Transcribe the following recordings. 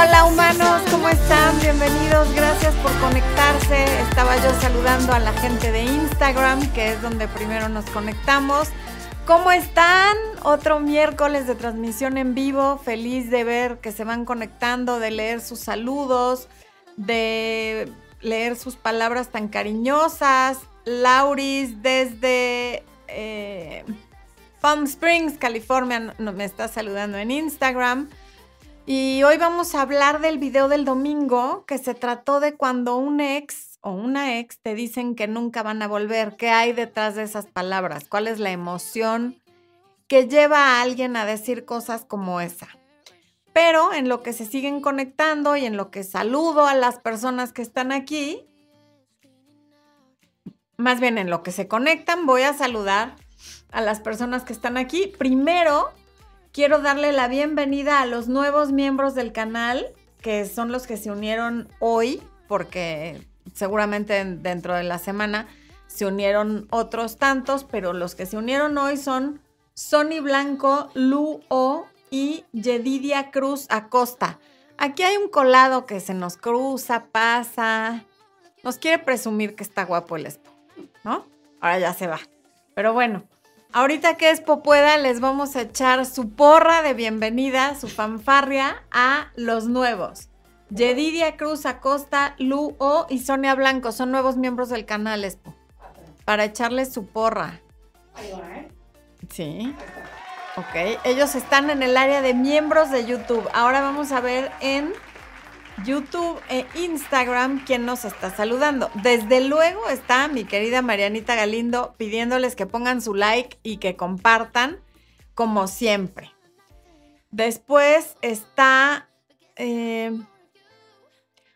Hola humanos, ¿cómo están? Bienvenidos, gracias por conectarse. Estaba yo saludando a la gente de Instagram, que es donde primero nos conectamos. ¿Cómo están? Otro miércoles de transmisión en vivo. Feliz de ver que se van conectando, de leer sus saludos, de leer sus palabras tan cariñosas. Lauris desde eh, Palm Springs, California, me está saludando en Instagram. Y hoy vamos a hablar del video del domingo que se trató de cuando un ex o una ex te dicen que nunca van a volver. ¿Qué hay detrás de esas palabras? ¿Cuál es la emoción que lleva a alguien a decir cosas como esa? Pero en lo que se siguen conectando y en lo que saludo a las personas que están aquí, más bien en lo que se conectan, voy a saludar a las personas que están aquí. Primero, quiero darle la bienvenida a los nuevos miembros del canal, que son los que se unieron hoy, porque seguramente dentro de la semana se unieron otros tantos, pero los que se unieron hoy son Sony Blanco, Lu O y Yedidia Cruz Acosta. Aquí hay un colado que se nos cruza, pasa, nos quiere presumir que está guapo el espo, ¿no? Ahora ya se va. Pero bueno, Ahorita que Expo pueda, les vamos a echar su porra de bienvenida, su fanfarria a los nuevos. Yedidia Cruz Acosta, Lu O y Sonia Blanco son nuevos miembros del canal Expo. Para echarles su porra. Sí. Ok. Ellos están en el área de miembros de YouTube. Ahora vamos a ver en YouTube e Instagram quién nos está saludando. Desde luego está mi querida Marianita Galindo pidiéndoles que pongan su like y que compartan, como siempre. Después está eh,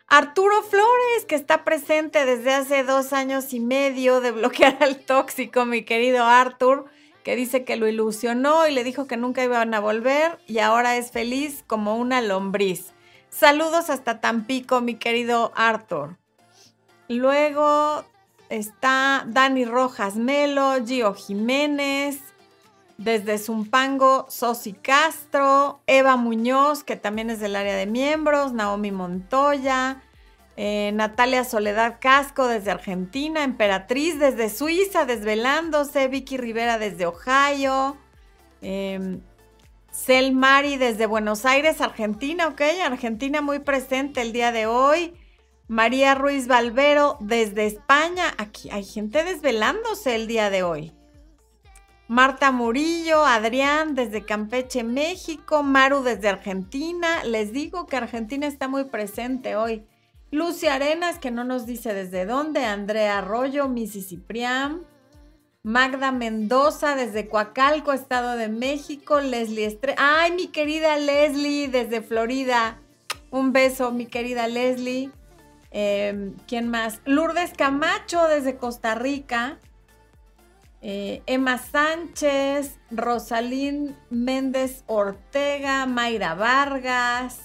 Arturo Flores, que está presente desde hace dos años y medio de bloquear al tóxico, mi querido Artur, que dice que lo ilusionó y le dijo que nunca iban a volver y ahora es feliz como una lombriz. Saludos hasta Tampico, mi querido Arthur. Luego está Dani Rojas Melo, Gio Jiménez, desde Zumpango, Sosi Castro, Eva Muñoz, que también es del área de miembros, Naomi Montoya, eh, Natalia Soledad Casco desde Argentina, Emperatriz desde Suiza, desvelándose, Vicky Rivera desde Ohio, em, Cel Mari desde Buenos Aires, Argentina, ok, Argentina muy presente el día de hoy. María Ruiz Valvero desde España, aquí hay gente desvelándose el día de hoy. Marta Murillo, Adrián desde Campeche, México, Maru desde Argentina. Les digo que Argentina está muy presente hoy. Lucia Arenas, que no nos dice desde dónde. Andrea Arroyo, Missy Ciprián. Magda Mendoza desde Coacalco, Estado de México. Leslie Estre. Ay, mi querida Leslie desde Florida. Un beso, mi querida Leslie. Em, ¿Quién más? Lourdes Camacho desde Costa Rica. Eh, Emma Sánchez, Rosalín Méndez Ortega, Mayra Vargas,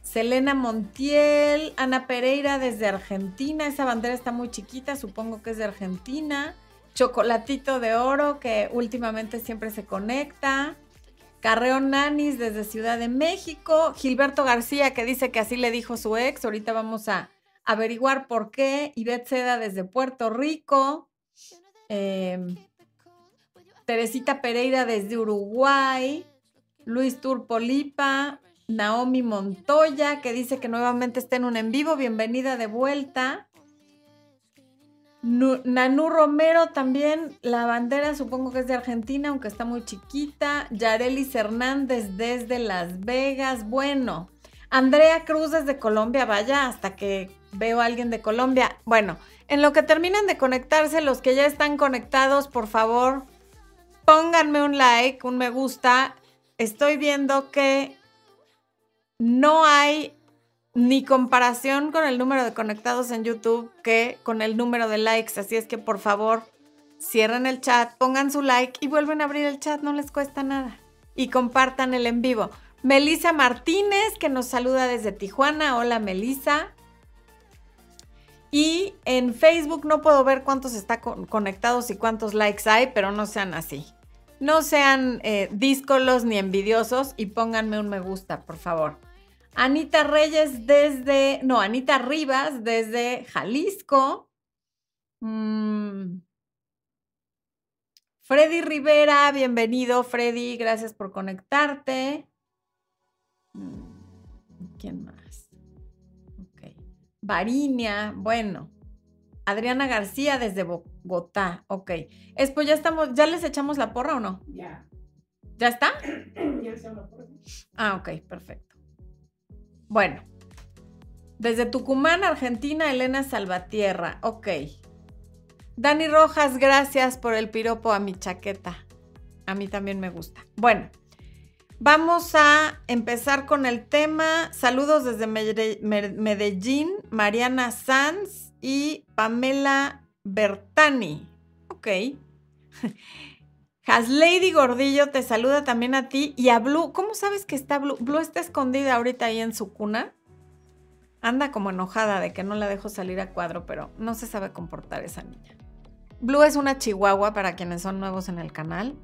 Selena Montiel, Ana Pereira desde Argentina. Esa bandera está muy chiquita, supongo que es de Argentina. Chocolatito de Oro, que últimamente siempre se conecta. Carreón Nanis desde Ciudad de México. Gilberto García, que dice que así le dijo su ex. Ahorita vamos a averiguar por qué. Ivette Seda desde Puerto Rico. Em, Teresita Pereira desde Uruguay. Luis Turpolipa. Naomi Montoya, que dice que nuevamente está en un en vivo. Bienvenida de vuelta. Nanú Romero también, la bandera supongo que es de Argentina, aunque está muy chiquita. Yarelis Hernández desde Las Vegas. Bueno, Andrea Cruz desde Colombia, vaya, hasta que veo a alguien de Colombia. Bueno, en lo que terminan de conectarse, los que ya están conectados, por favor, pónganme un like, un me gusta. Estoy viendo que no hay ni comparación con el número de conectados en YouTube que con el número de likes. Así es que por favor, cierren el chat, pongan su like y vuelven a abrir el chat, no les cuesta nada. Y compartan el en vivo. Melisa Martínez, que nos saluda desde Tijuana. Hola, Melisa. Y en Facebook no puedo ver cuántos están conectados y cuántos likes hay, pero no sean así. No sean eh, díscolos ni envidiosos y pónganme un me gusta, por favor. Anita Reyes desde, no, Anita Rivas desde Jalisco. Mm. Freddy Rivera, bienvenido Freddy, gracias por conectarte. Mm, ¿Quién más? Ok. Varinia, bueno. Adriana García desde Bogotá, ok. Espo, ya estamos, ¿ya les echamos la porra o no? Ya. ¿Ya está? Ya echamos la porra. Ah, ok, perfecto. Bueno, desde Tucumán, Argentina, Elena Salvatierra. Ok. Dani Rojas, gracias por el piropo a mi chaqueta. A mí también me gusta. Bueno, vamos a empezar con el tema. Saludos desde Medellín, Mariana Sanz y Pamela Bertani. Ok. Haslady Gordillo te saluda también a ti y a Blue. ¿Cómo sabes que está Blue? Blue está escondida ahorita ahí en su cuna. Anda como enojada de que no la dejo salir a cuadro, pero no se sabe comportar esa niña. Blue es una chihuahua para quienes son nuevos en el canal,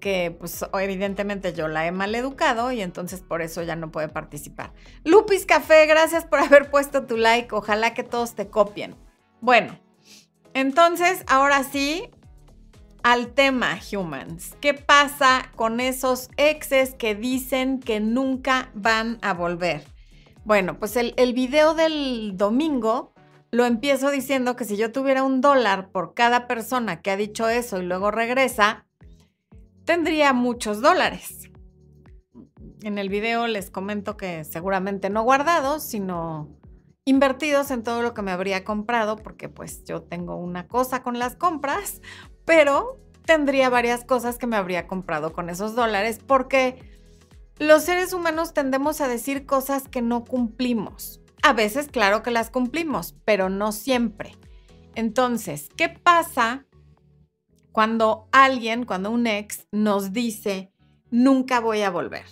que pues evidentemente yo la he mal educado y entonces por eso ya no puede participar. Lupis Café, gracias por haber puesto tu like. Ojalá que todos te copien. Bueno, entonces ahora sí, al tema, humans. ¿Qué pasa con esos exes que dicen que nunca van a volver? Bueno, pues el, el, video del domingo lo empiezo diciendo que si yo tuviera un dólar por cada persona que ha dicho eso y luego regresa, tendría muchos dólares. En el video les comento que seguramente no guardados, sino invertidos en todo lo que me habría comprado, porque pues yo tengo una cosa con las compras, pero tendría varias cosas que me habría comprado con esos dólares porque los seres humanos tendemos a decir cosas que no cumplimos. A veces, claro que las cumplimos, pero no siempre. Entonces, ¿qué pasa cuando alguien, cuando un ex nos dice, nunca voy a volver?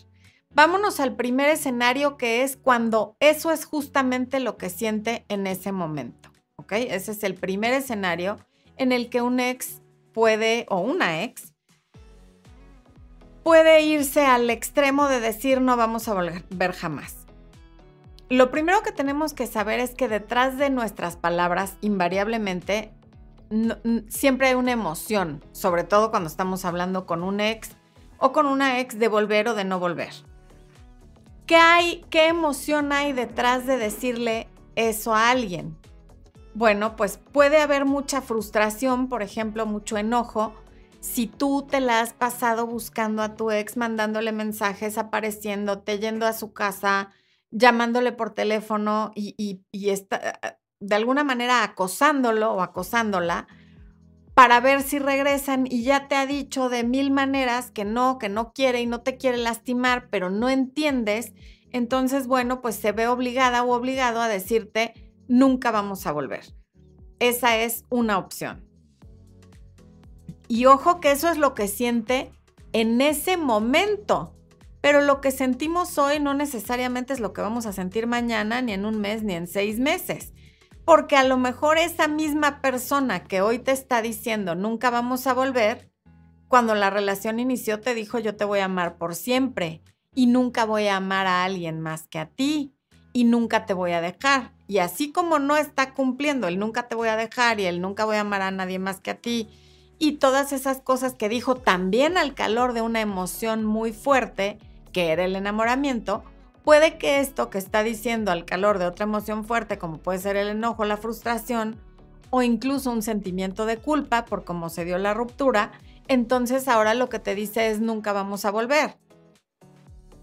Vámonos al primer escenario que es cuando eso es justamente lo que siente en ese momento. ¿Ok? Ese es el primer escenario en el que un ex puede, o una ex, puede irse al extremo de decir no vamos a volver jamás. Lo primero que tenemos que saber es que detrás de nuestras palabras, invariablemente, siempre hay una emoción, sobre todo cuando estamos hablando con un ex o con una ex de volver o de no volver. ¿Qué hay, qué emoción hay detrás de decirle eso a alguien? Bueno, pues puede haber mucha frustración, por ejemplo, mucho enojo, si tú te la has pasado buscando a tu ex, mandándole mensajes, apareciéndote, yendo a su casa, llamándole por teléfono y, de alguna manera acosándolo o acosándola para ver si regresan y ya te ha dicho de mil maneras que no, que no quiere y no te quiere lastimar, pero no entiendes, entonces, bueno, pues se ve obligada o obligado a decirte, nunca vamos a volver. Esa es una opción. Y ojo que eso es lo que siente en ese momento. Pero lo que sentimos hoy no necesariamente es lo que vamos a sentir mañana, ni en un mes, ni en seis meses. Porque a lo mejor esa misma persona que hoy te está diciendo nunca vamos a volver, cuando la relación inició te dijo yo te voy a amar por siempre y nunca voy a amar a alguien más que a ti y nunca te voy a dejar. Y así como no está cumpliendo el nunca te voy a dejar y el nunca voy a amar a nadie más que a ti y todas esas cosas que dijo también al calor de una emoción muy fuerte, que era el enamoramiento, puede que esto que está diciendo al calor de otra emoción fuerte, como puede ser el enojo, la frustración o incluso un sentimiento de culpa por cómo se dio la ruptura, entonces ahora lo que te dice es nunca vamos a volver.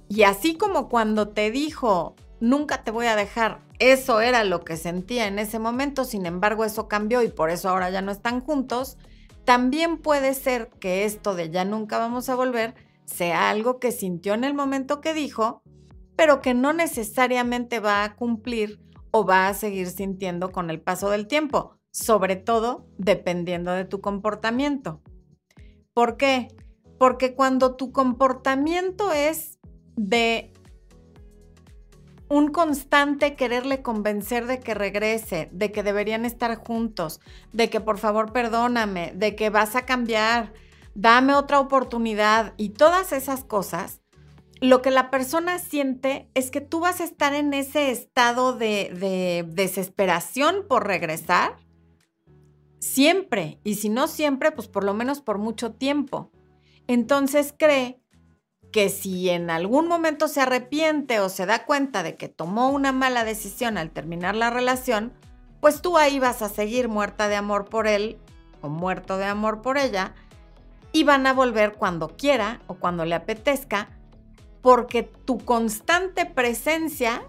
Y así como cuando te dijo nunca te voy a dejar. Eso era lo que sentía en ese momento, sin embargo eso cambió y por eso ahora ya no están juntos. También puede ser que esto de ya nunca vamos a volver sea algo que sintió en el momento que dijo, pero que no necesariamente va a cumplir o va a seguir sintiendo con el paso del tiempo, sobre todo dependiendo de tu comportamiento. ¿Por qué? Porque cuando tu comportamiento es de un constante quererle convencer de que regrese, de que deberían estar juntos, de que por favor perdóname, de que vas a cambiar, dame otra oportunidad y todas esas cosas, lo que la persona siente es que tú vas a estar en ese estado de, de desesperación por regresar siempre, y si no siempre, pues por lo menos por mucho tiempo. Entonces cree que si en algún momento se arrepiente o se da cuenta de que tomó una mala decisión al terminar la relación, pues tú ahí vas a seguir muerta de amor por él o muerto de amor por ella y van a volver cuando quiera o cuando le apetezca, porque tu constante presencia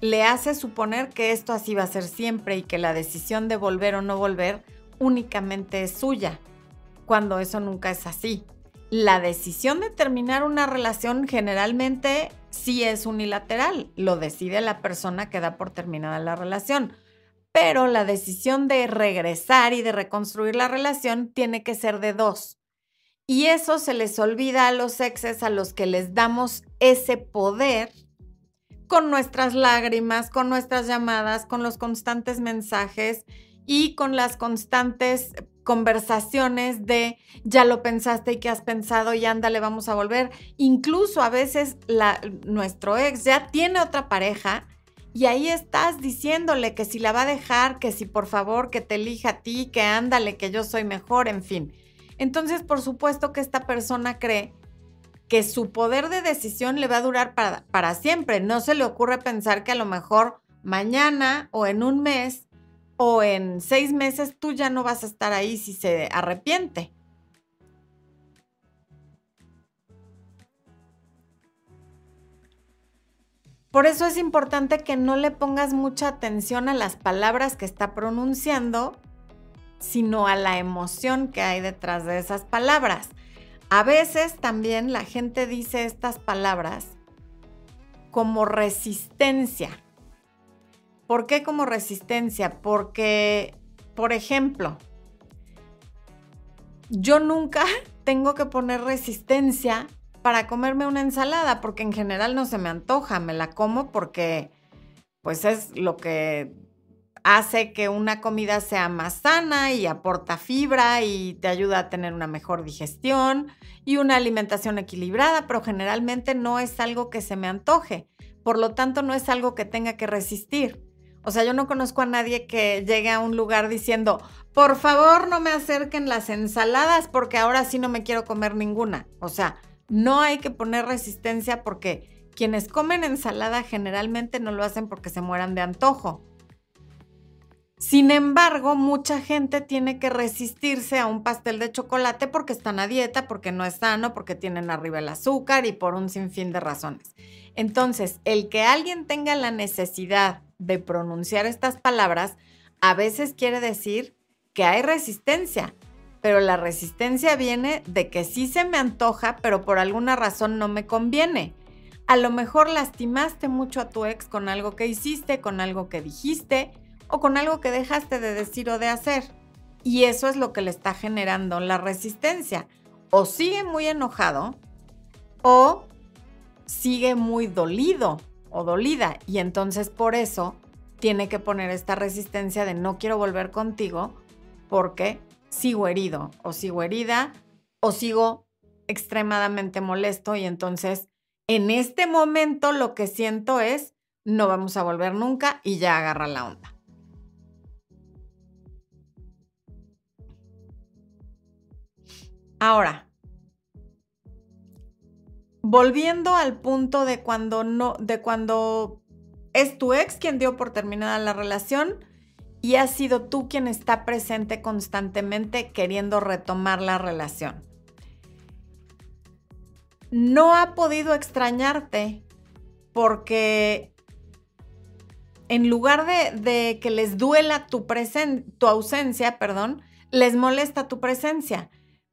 le hace suponer que esto así va a ser siempre y que la decisión de volver o no volver únicamente es suya, cuando eso nunca es así. La decisión de terminar una relación generalmente sí es unilateral, lo decide la persona que da por terminada la relación, pero la decisión de regresar y de reconstruir la relación tiene que ser de dos. Y eso se les olvida a los exes a los que les damos ese poder con nuestras lágrimas, con nuestras llamadas, con los constantes mensajes y con las constantes conversaciones de ya lo pensaste y qué has pensado y ándale, vamos a volver. Incluso a veces nuestro ex ya tiene otra pareja y ahí estás diciéndole que si la va a dejar, que si por favor que te elija a ti, que ándale, que yo soy mejor, en fin. Entonces, por supuesto que esta persona cree que su poder de decisión le va a durar para, para siempre. No se le ocurre pensar que a lo mejor mañana o en un mes o en seis meses tú ya no vas a estar ahí si se arrepiente. Por eso es importante que no le pongas mucha atención a las palabras que está pronunciando, sino a la emoción que hay detrás de esas palabras. A veces también la gente dice estas palabras como resistencia. ¿Por qué como resistencia? Porque, por ejemplo, yo nunca tengo que poner resistencia para comerme una ensalada, porque en general no se me antoja, me la como porque pues es lo que hace que una comida sea más sana y aporta fibra y te ayuda a tener una mejor digestión y una alimentación equilibrada, pero generalmente no es algo que se me antoje. Por lo tanto, no es algo que tenga que resistir. O sea, yo no conozco a nadie que llegue a un lugar diciendo, por favor no me acerquen las ensaladas porque ahora sí no me quiero comer ninguna. O sea, no hay que poner resistencia porque quienes comen ensalada generalmente no lo hacen porque se mueran de antojo sin embargo, mucha gente tiene que resistirse a un pastel de chocolate porque están a dieta, porque no es sano, porque tienen arriba el azúcar y por un sinfín de razones. Entonces, el que alguien tenga la necesidad de pronunciar estas palabras, a veces quiere decir que hay resistencia, pero la resistencia viene de que sí se me antoja, pero por alguna razón no me conviene. A lo mejor lastimaste mucho a tu ex con algo que hiciste, con algo que dijiste, o con algo que dejaste de decir o de hacer. Y eso es lo que le está generando la resistencia. O sigue muy enojado o sigue muy dolido o dolida. Y entonces por eso tiene que poner esta resistencia de no quiero volver contigo porque sigo herido o sigo herida o sigo extremadamente molesto y entonces en este momento lo que siento es no vamos a volver nunca y ya agarra la onda. Ahora, volviendo al punto de cuando no, de cuando es tu ex quien dio por terminada la relación y has sido tú quien está presente constantemente queriendo retomar la relación. No ha podido extrañarte porque en lugar de, que les duela tu, tu ausencia, perdón, les molesta tu presencia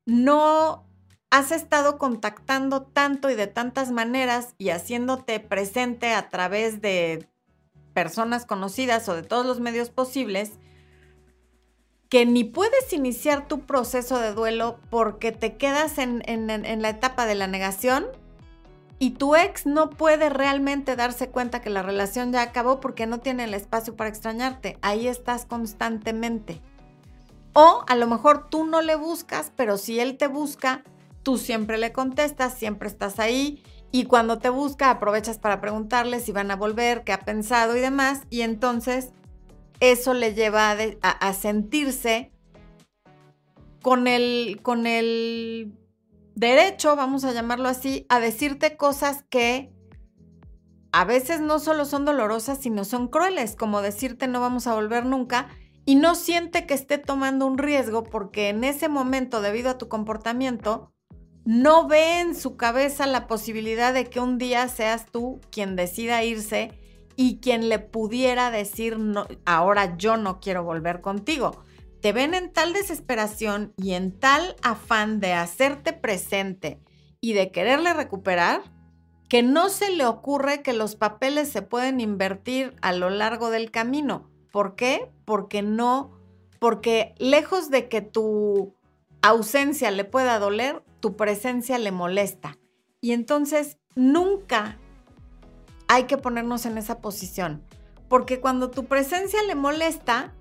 no has estado contactando tanto y de tantas maneras y haciéndote presente a través de personas conocidas o de todos los medios posibles, que ni puedes iniciar tu proceso de duelo porque te quedas en, la etapa de la negación y tu ex no puede realmente darse cuenta que la relación ya acabó porque no tiene el espacio para extrañarte. Ahí estás constantemente. O a lo mejor tú no le buscas, pero si él te busca, tú siempre le contestas, siempre estás ahí Y cuando te busca, aprovechas para preguntarle si van a volver, qué ha pensado y demás. Y entonces eso le lleva a, sentirse con el, con el derecho, vamos a llamarlo así, a decirte cosas que a veces no solo son dolorosas, sino son crueles, como decirte no vamos a volver nunca, y no siente que esté tomando un riesgo porque en ese momento, debido a tu comportamiento, no ve en su cabeza la posibilidad de que un día seas tú quien decida irse y quien le pudiera decir, no, ahora yo no quiero volver contigo. Te ven en tal desesperación y en tal afán de hacerte presente y de quererle recuperar, que no se le ocurre que los papeles se pueden invertir a lo largo del camino. ¿Por qué? Porque no, porque lejos de que tu ausencia le pueda doler, tu presencia le molesta. Y entonces nunca hay que ponernos en esa posición, porque cuando tu presencia le molesta,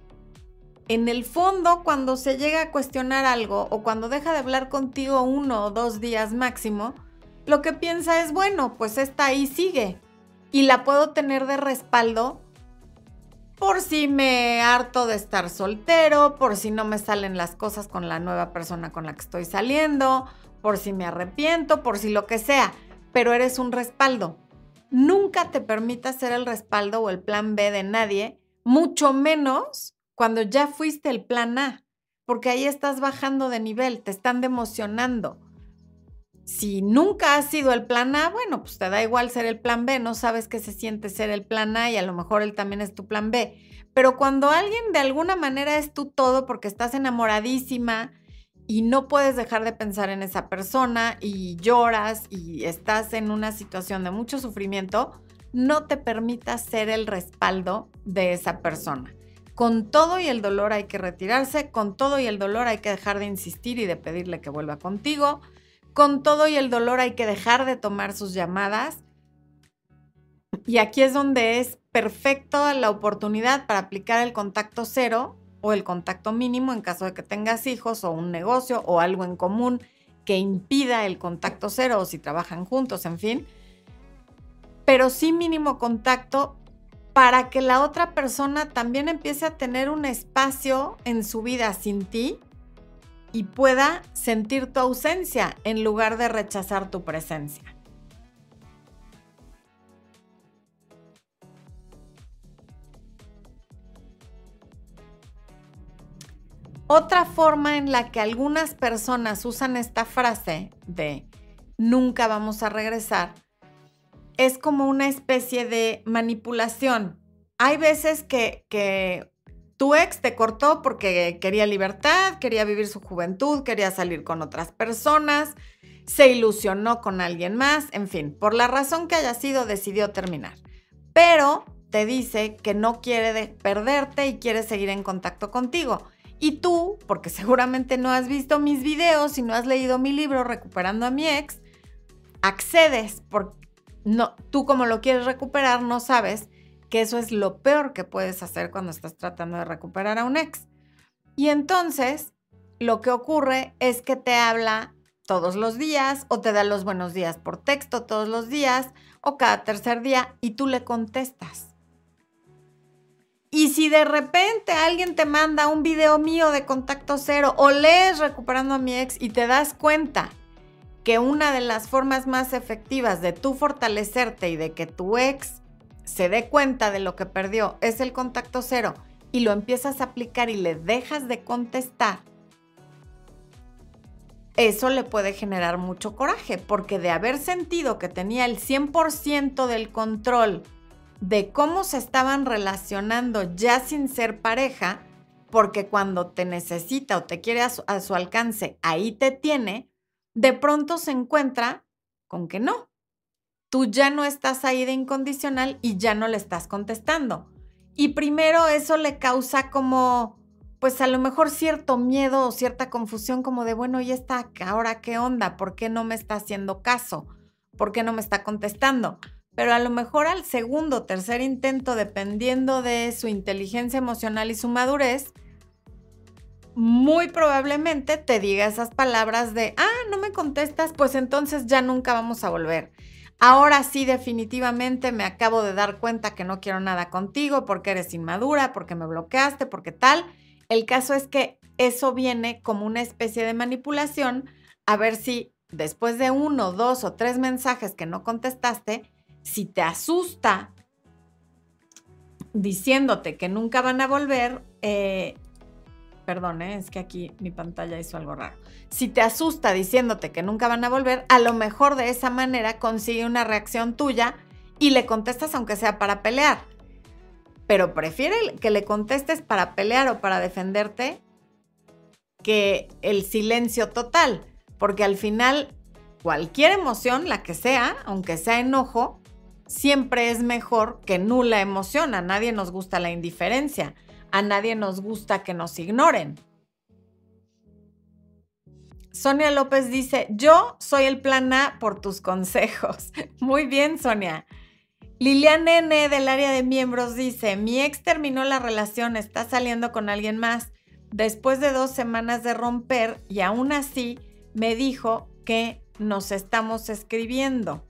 en el fondo, cuando se llega a cuestionar algo o cuando deja de hablar contigo uno o dos días máximo, lo que piensa es, bueno, pues esta ahí sigue y la puedo tener de respaldo por si me harto de estar soltero, por si no me salen las cosas con la nueva persona con la que estoy saliendo, por si me arrepiento, por si lo que sea, pero eres un respaldo. Nunca te permitas ser el respaldo o el plan B de nadie, mucho menos cuando ya fuiste el plan A, porque ahí estás bajando de nivel, te están democionando. Si nunca has sido el plan A, bueno, pues te da igual ser el plan B, no sabes qué se siente ser el plan A y a lo mejor él también es tu plan B. Pero cuando alguien de alguna manera es tu todo porque estás enamoradísima, y no puedes dejar de pensar en esa persona y lloras y estás en una situación de mucho sufrimiento, no te permitas ser el respaldo de esa persona. Con todo y el dolor hay que retirarse, con todo y el dolor hay que dejar de insistir y de pedirle que vuelva contigo, con todo y el dolor hay que dejar de tomar sus llamadas. Y aquí es donde es perfecto la oportunidad para aplicar el contacto cero o el contacto mínimo en caso de que tengas hijos o un negocio o algo en común que impida el contacto cero o si trabajan juntos, en fin. Pero sí mínimo contacto para que la otra persona también empiece a tener un espacio en su vida sin ti y pueda sentir tu ausencia en lugar de rechazar tu presencia. Otra forma en la que algunas personas usan esta frase de nunca vamos a regresar es como una especie de manipulación. Hay veces que, tu ex te cortó porque quería libertad, quería vivir su juventud, quería salir con otras personas, se ilusionó con alguien más, en fin, por la razón que haya sido, decidió terminar. Pero te dice que no quiere perderte y quiere seguir en contacto contigo. Y tú, porque seguramente no has visto mis videos y no has leído mi libro Recuperando a mi ex, accedes porque no, tú como lo quieres recuperar no sabes que eso es lo peor que puedes hacer cuando estás tratando de recuperar a un ex. Y entonces lo que ocurre es que te habla todos los días o te da los buenos días por texto todos los días o cada tercer día y tú le contestas. Y si de repente alguien te manda un video mío de contacto cero o lees recuperando a mi ex y te das cuenta que una de las formas más efectivas de tú fortalecerte y de que tu ex se dé cuenta de lo que perdió es el contacto cero y lo empiezas a aplicar y le dejas de contestar, eso le puede generar mucho coraje porque de haber sentido que tenía el 100% del control de cómo se estaban relacionando ya sin ser pareja, porque cuando te necesita o te quiere a su, alcance, ahí te tiene, de pronto se encuentra con que no. Tú ya no estás ahí de incondicional y ya no le estás contestando. Y primero eso le causa como, pues a lo mejor cierto miedo o cierta confusión como de, bueno, ¿y está ahora qué onda? ¿Por qué no me está haciendo caso? ¿Por qué no me está contestando? Pero a lo mejor al segundo tercer intento, dependiendo de su inteligencia emocional y su madurez, muy probablemente te diga esas palabras de, ah, no me contestas, pues entonces ya nunca vamos a volver. Ahora sí, definitivamente me acabo de dar cuenta que no quiero nada contigo porque eres inmadura, porque me bloqueaste, porque tal. El caso es que eso viene como una especie de manipulación a ver si después de uno, dos o tres mensajes que no contestaste, si te asusta diciéndote que nunca van a volver, eh, perdón, eh, es que aquí mi pantalla hizo algo raro. Si te asusta diciéndote que nunca van a volver, a lo mejor de esa manera consigue una reacción tuya y le contestas aunque sea para pelear. Pero prefiere que le contestes para pelear o para defenderte que el silencio total, porque al final cualquier emoción, la que sea, aunque sea enojo, siempre es mejor que nula emoción. A nadie nos gusta la indiferencia. A nadie nos gusta que nos ignoren. Sonia López dice, yo soy el plan A por tus consejos. Muy bien, Sonia. Liliana N del área de miembros dice, mi ex terminó la relación, está saliendo con alguien más. Después de dos semanas de romper y aún así me dijo que nos estamos escribiendo.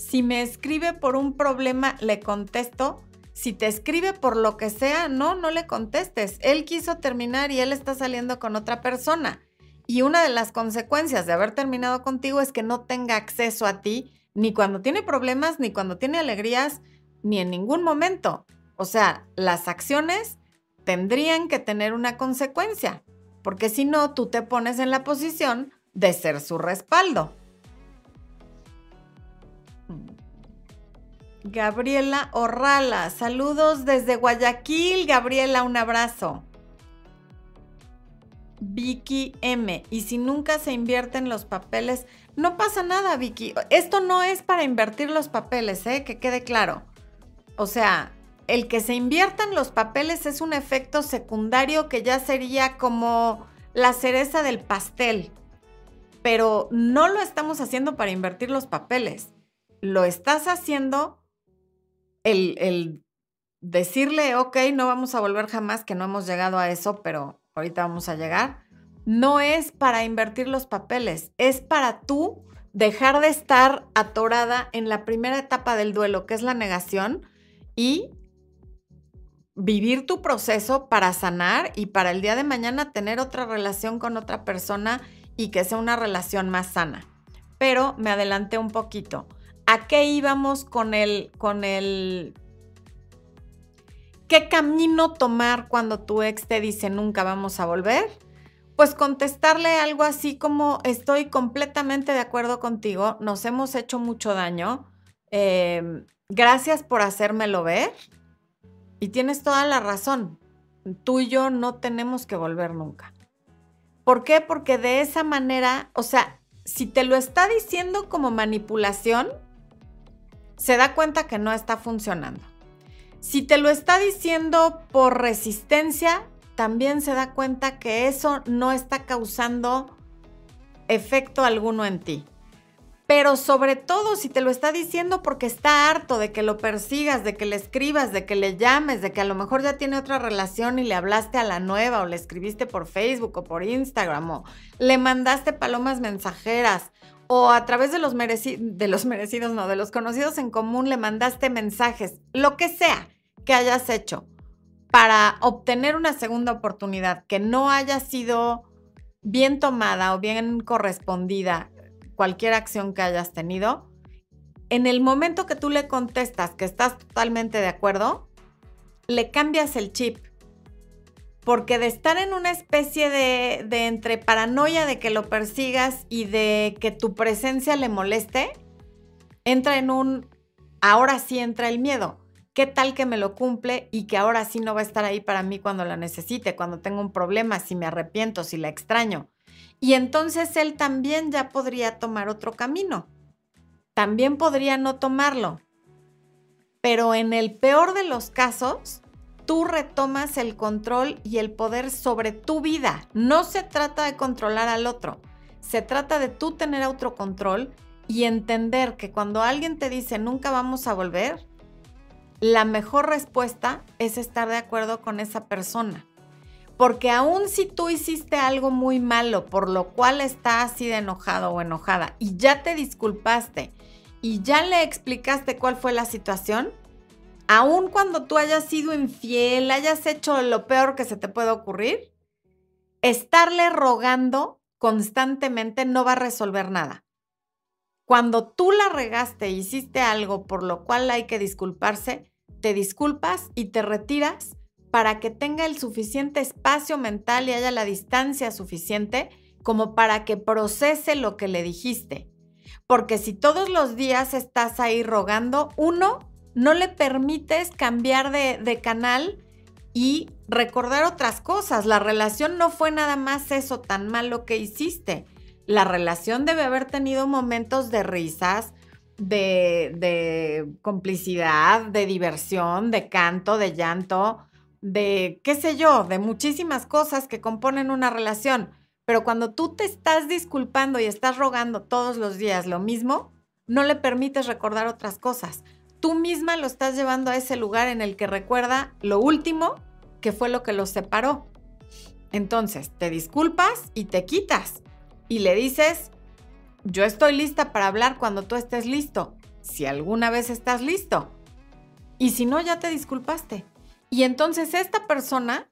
Si me escribe por un problema, le contesto. Si te escribe por lo que sea, no, no le contestes. Él quiso terminar y él está saliendo con otra persona. Y una de las consecuencias de haber terminado contigo es que no tenga acceso a ti ni cuando tiene problemas, ni cuando tiene alegrías, ni en ningún momento. O sea, las acciones tendrían que tener una consecuencia, porque si no, tú te pones en la posición de ser su respaldo. Gabriela Orrala, saludos desde Guayaquil. Gabriela, un abrazo. Vicky M. Y si nunca se invierten los papeles, no pasa nada, Vicky. Esto no es para invertir los papeles, ¿eh? que quede claro. O sea, el que se inviertan los papeles es un efecto secundario que ya sería como la cereza del pastel. Pero no lo estamos haciendo para invertir los papeles. Lo estás haciendo el, decirle, ok, no vamos a volver jamás, que no hemos llegado a eso, pero ahorita vamos a llegar, no es para invertir los papeles, es para tú dejar de estar atorada en la primera etapa del duelo, que es la negación, y vivir tu proceso para sanar y para el día de mañana tener otra relación con otra persona y que sea una relación más sana. Pero me adelanté un poquito. ¿A qué íbamos con el, con el, qué camino tomar cuando tu ex te dice nunca vamos a volver? Pues contestarle algo así como estoy completamente de acuerdo contigo, nos hemos hecho mucho daño, em, gracias por hacérmelo ver y tienes toda la razón, tú y yo no tenemos que volver nunca. ¿Por qué? Porque de esa manera, o sea, si te lo está diciendo como manipulación, se da cuenta que no está funcionando. Si te lo está diciendo por resistencia, también se da cuenta que eso no está causando efecto alguno en ti. Pero sobre todo si te lo está diciendo porque está harto de que lo persigas, de que le escribas, de que le llames, de que a lo mejor ya tiene otra relación y le hablaste a la nueva o le escribiste por Facebook o por Instagram o le mandaste palomas mensajeras o a través de los, de los merecidos, no, de los conocidos en común le mandaste mensajes, lo que sea que hayas hecho para obtener una segunda oportunidad que no haya sido bien tomada o bien correspondida cualquier acción que hayas tenido, en el momento que tú le contestas que estás totalmente de acuerdo, le cambias el chip porque de estar en una especie de, entre paranoia de que lo persigas y de que tu presencia le moleste, entra en un, ahora sí entra el miedo. ¿Qué tal que me lo cumple y que ahora sí no va a estar ahí para mí cuando la necesite, cuando tengo un problema, si me arrepiento, si la extraño? Y entonces él también ya podría tomar otro camino. También podría no tomarlo. Pero en el peor de los casos, tú retomas el control y el poder sobre tu vida. No se trata de controlar al otro, se trata de tú tener autocontrol y entender que cuando alguien te dice nunca vamos a volver, la mejor respuesta es estar de acuerdo con esa persona. Porque aun si tú hiciste algo muy malo, por lo cual estás así de enojado o enojada y ya te disculpaste y ya le explicaste cuál fue la situación, aun cuando tú hayas sido infiel, hayas hecho lo peor que se te puede ocurrir, estarle rogando constantemente no va a resolver nada. Cuando tú la regaste e hiciste algo por lo cual hay que disculparse, te disculpas y te retiras para que tenga el suficiente espacio mental y haya la distancia suficiente como para que procese lo que le dijiste. Porque si todos los días estás ahí rogando, uno, no le permites cambiar de, canal y recordar otras cosas. La relación no fue nada más eso tan malo que hiciste. La relación debe haber tenido momentos de risas, de, de complicidad, de diversión, de canto, de llanto, de qué sé yo, de muchísimas cosas que componen una relación. Pero cuando tú te estás disculpando y estás rogando todos los días lo mismo, no le permites recordar otras cosas. Tú misma lo estás llevando a ese lugar en el que recuerda lo último que fue lo que los separó. Entonces, te disculpas y te quitas. Y le dices, yo estoy lista para hablar cuando tú estés listo, si alguna vez estás listo. Y si no, ya te disculpaste. Y entonces esta persona,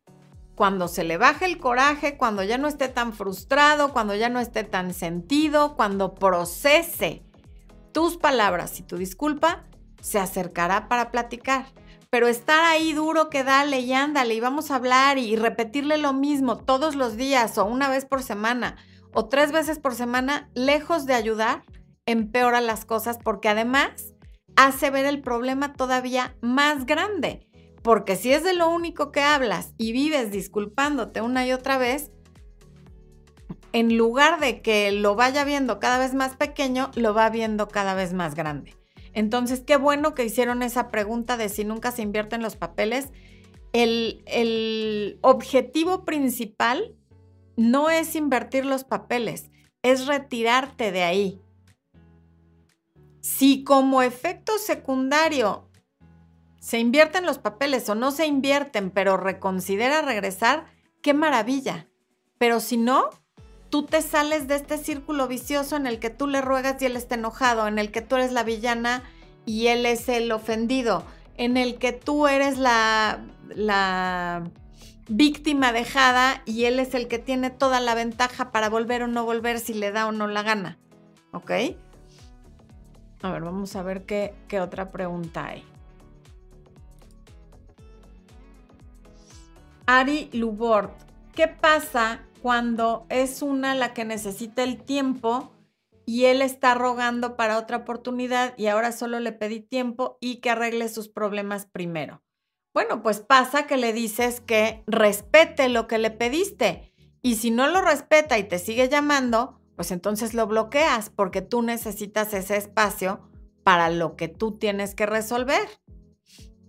cuando se le baje el coraje, cuando ya no esté tan frustrado, cuando ya no esté tan sentido, cuando procese tus palabras y tu disculpa, se acercará para platicar. Pero estar ahí duro que dale y ándale y vamos a hablar y repetirle lo mismo todos los días o una vez por semana o tres veces por semana, lejos de ayudar, empeora las cosas porque además hace ver el problema todavía más grande. Porque si es de lo único que hablas y vives disculpándote una y otra vez, en lugar de que lo vaya viendo cada vez más pequeño, lo va viendo cada vez más grande. Entonces, qué bueno que hicieron esa pregunta de si nunca se invierten los papeles. El, el objetivo principal no es invertir los papeles, es retirarte de ahí. Si como efecto secundario se invierten los papeles o no se invierten, pero reconsidera regresar, qué maravilla. Pero si no, tú te sales de este círculo vicioso en el que tú le ruegas y él está enojado, en el que tú eres la villana y él es el ofendido, en el que tú eres la, la víctima dejada y él es el que tiene toda la ventaja para volver o no volver si le da o no la gana. ¿Ok? A ver, vamos a ver qué, qué otra pregunta hay. Ari Lubort, ¿qué pasa cuando es una la que necesita el tiempo y él está rogando para otra oportunidad y ahora solo le pedí tiempo y que arregle sus problemas primero? Bueno, pues pasa que le dices que respete lo que le pediste y si no lo respeta y te sigue llamando, pues entonces lo bloqueas porque tú necesitas ese espacio para lo que tú tienes que resolver.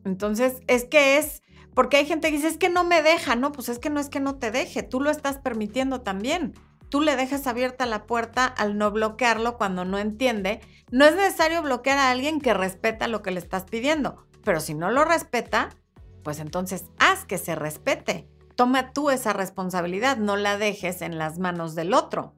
Entonces, es que es porque hay gente que dice, es que no me deja, no, pues es que no es que no te deje, tú lo estás permitiendo también. Tú le dejas abierta la puerta al no bloquearlo cuando no entiende. No es necesario bloquear a alguien que respeta lo que le estás pidiendo, pero si no lo respeta, pues entonces haz que se respete. Toma tú esa responsabilidad, no la dejes en las manos del otro.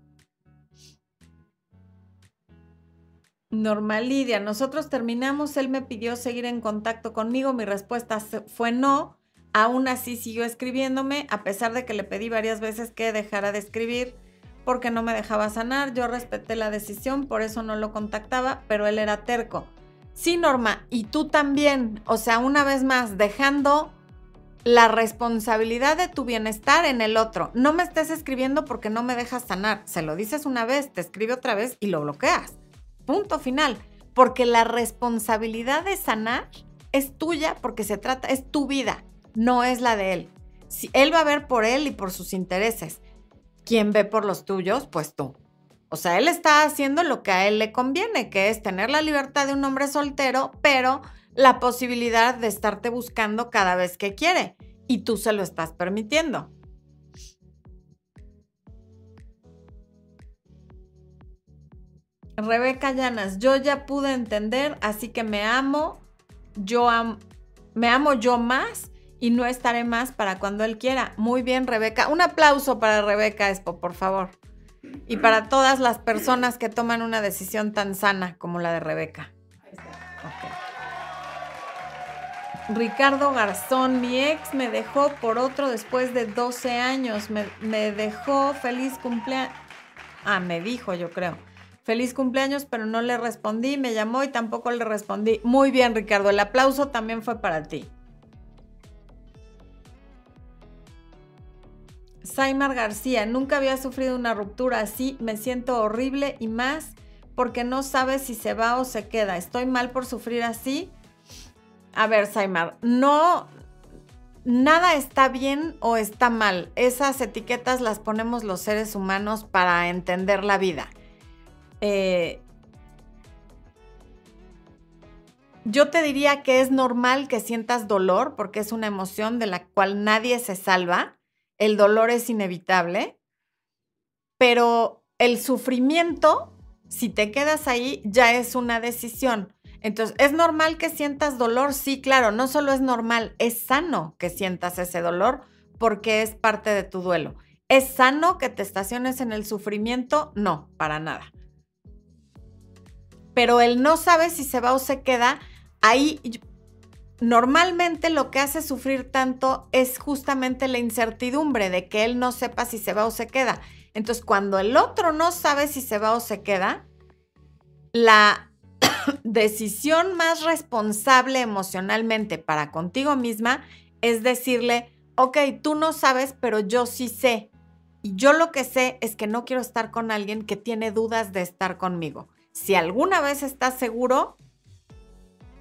Normal Lidia, nosotros terminamos, él me pidió seguir en contacto conmigo, mi respuesta fue no, Aún así siguió escribiéndome, a pesar de que le pedí varias veces que dejara de escribir porque no me dejaba sanar. Yo respeté la decisión, por eso no lo contactaba, pero él era terco. Sí, Norma, y tú también, o sea, una vez más, dejando la responsabilidad de tu bienestar en el otro. No me estés escribiendo porque no me dejas sanar. Se lo dices una vez, te escribe otra vez y lo bloqueas. Punto final. Porque la responsabilidad de sanar es tuya porque se trata, es tu vida no es la de él. Si él va a ver por él y por sus intereses. ¿Quién ve por los tuyos? Pues tú. O sea, él está haciendo lo que a él le conviene, que es tener la libertad de un hombre soltero, pero la posibilidad de estarte buscando cada vez que quiere. Y tú se lo estás permitiendo. Rebeca Llanas, yo ya pude entender, así que me amo, yo me amo yo más y no estaré más para cuando Él quiera. Muy bien, Rebeca. Un aplauso para Rebeca Expo, por favor. y para todas las personas que toman una decisión tan sana como la de Rebeca. Ricardo Garzón, mi ex me dejó por otro después de 12 años. Me, me dejó feliz cumpleaños. Ah, me dijo, yo creo. Feliz cumpleaños, pero no le respondí. Me llamó y tampoco le respondí. Muy bien, Ricardo. El aplauso también fue para ti. Saimar García, nunca había sufrido una ruptura así. Me siento horrible y más porque no sabes si se va o se queda. Estoy mal por sufrir así. A ver, Saimar, no, nada está bien o está mal. Esas etiquetas las ponemos los seres humanos para entender la vida. Eh, yo te diría que es normal que sientas dolor porque es una emoción de la cual nadie se salva. El dolor es inevitable, pero el sufrimiento, si te quedas ahí, ya es una decisión. Entonces, ¿es normal que sientas dolor? Sí, claro, no solo es normal, es sano que sientas ese dolor porque es parte de tu duelo. ¿Es sano que te estaciones en el sufrimiento? No, para nada. Pero él no sabe si se va o se queda, ahí normalmente lo que hace sufrir tanto es justamente la incertidumbre de que él no sepa si se va o se queda. Entonces, cuando el otro no sabe si se va o se queda, la decisión más responsable emocionalmente para contigo misma es decirle, ok, tú no sabes, pero yo sí sé. Y yo lo que sé es que no quiero estar con alguien que tiene dudas de estar conmigo. Si alguna vez estás seguro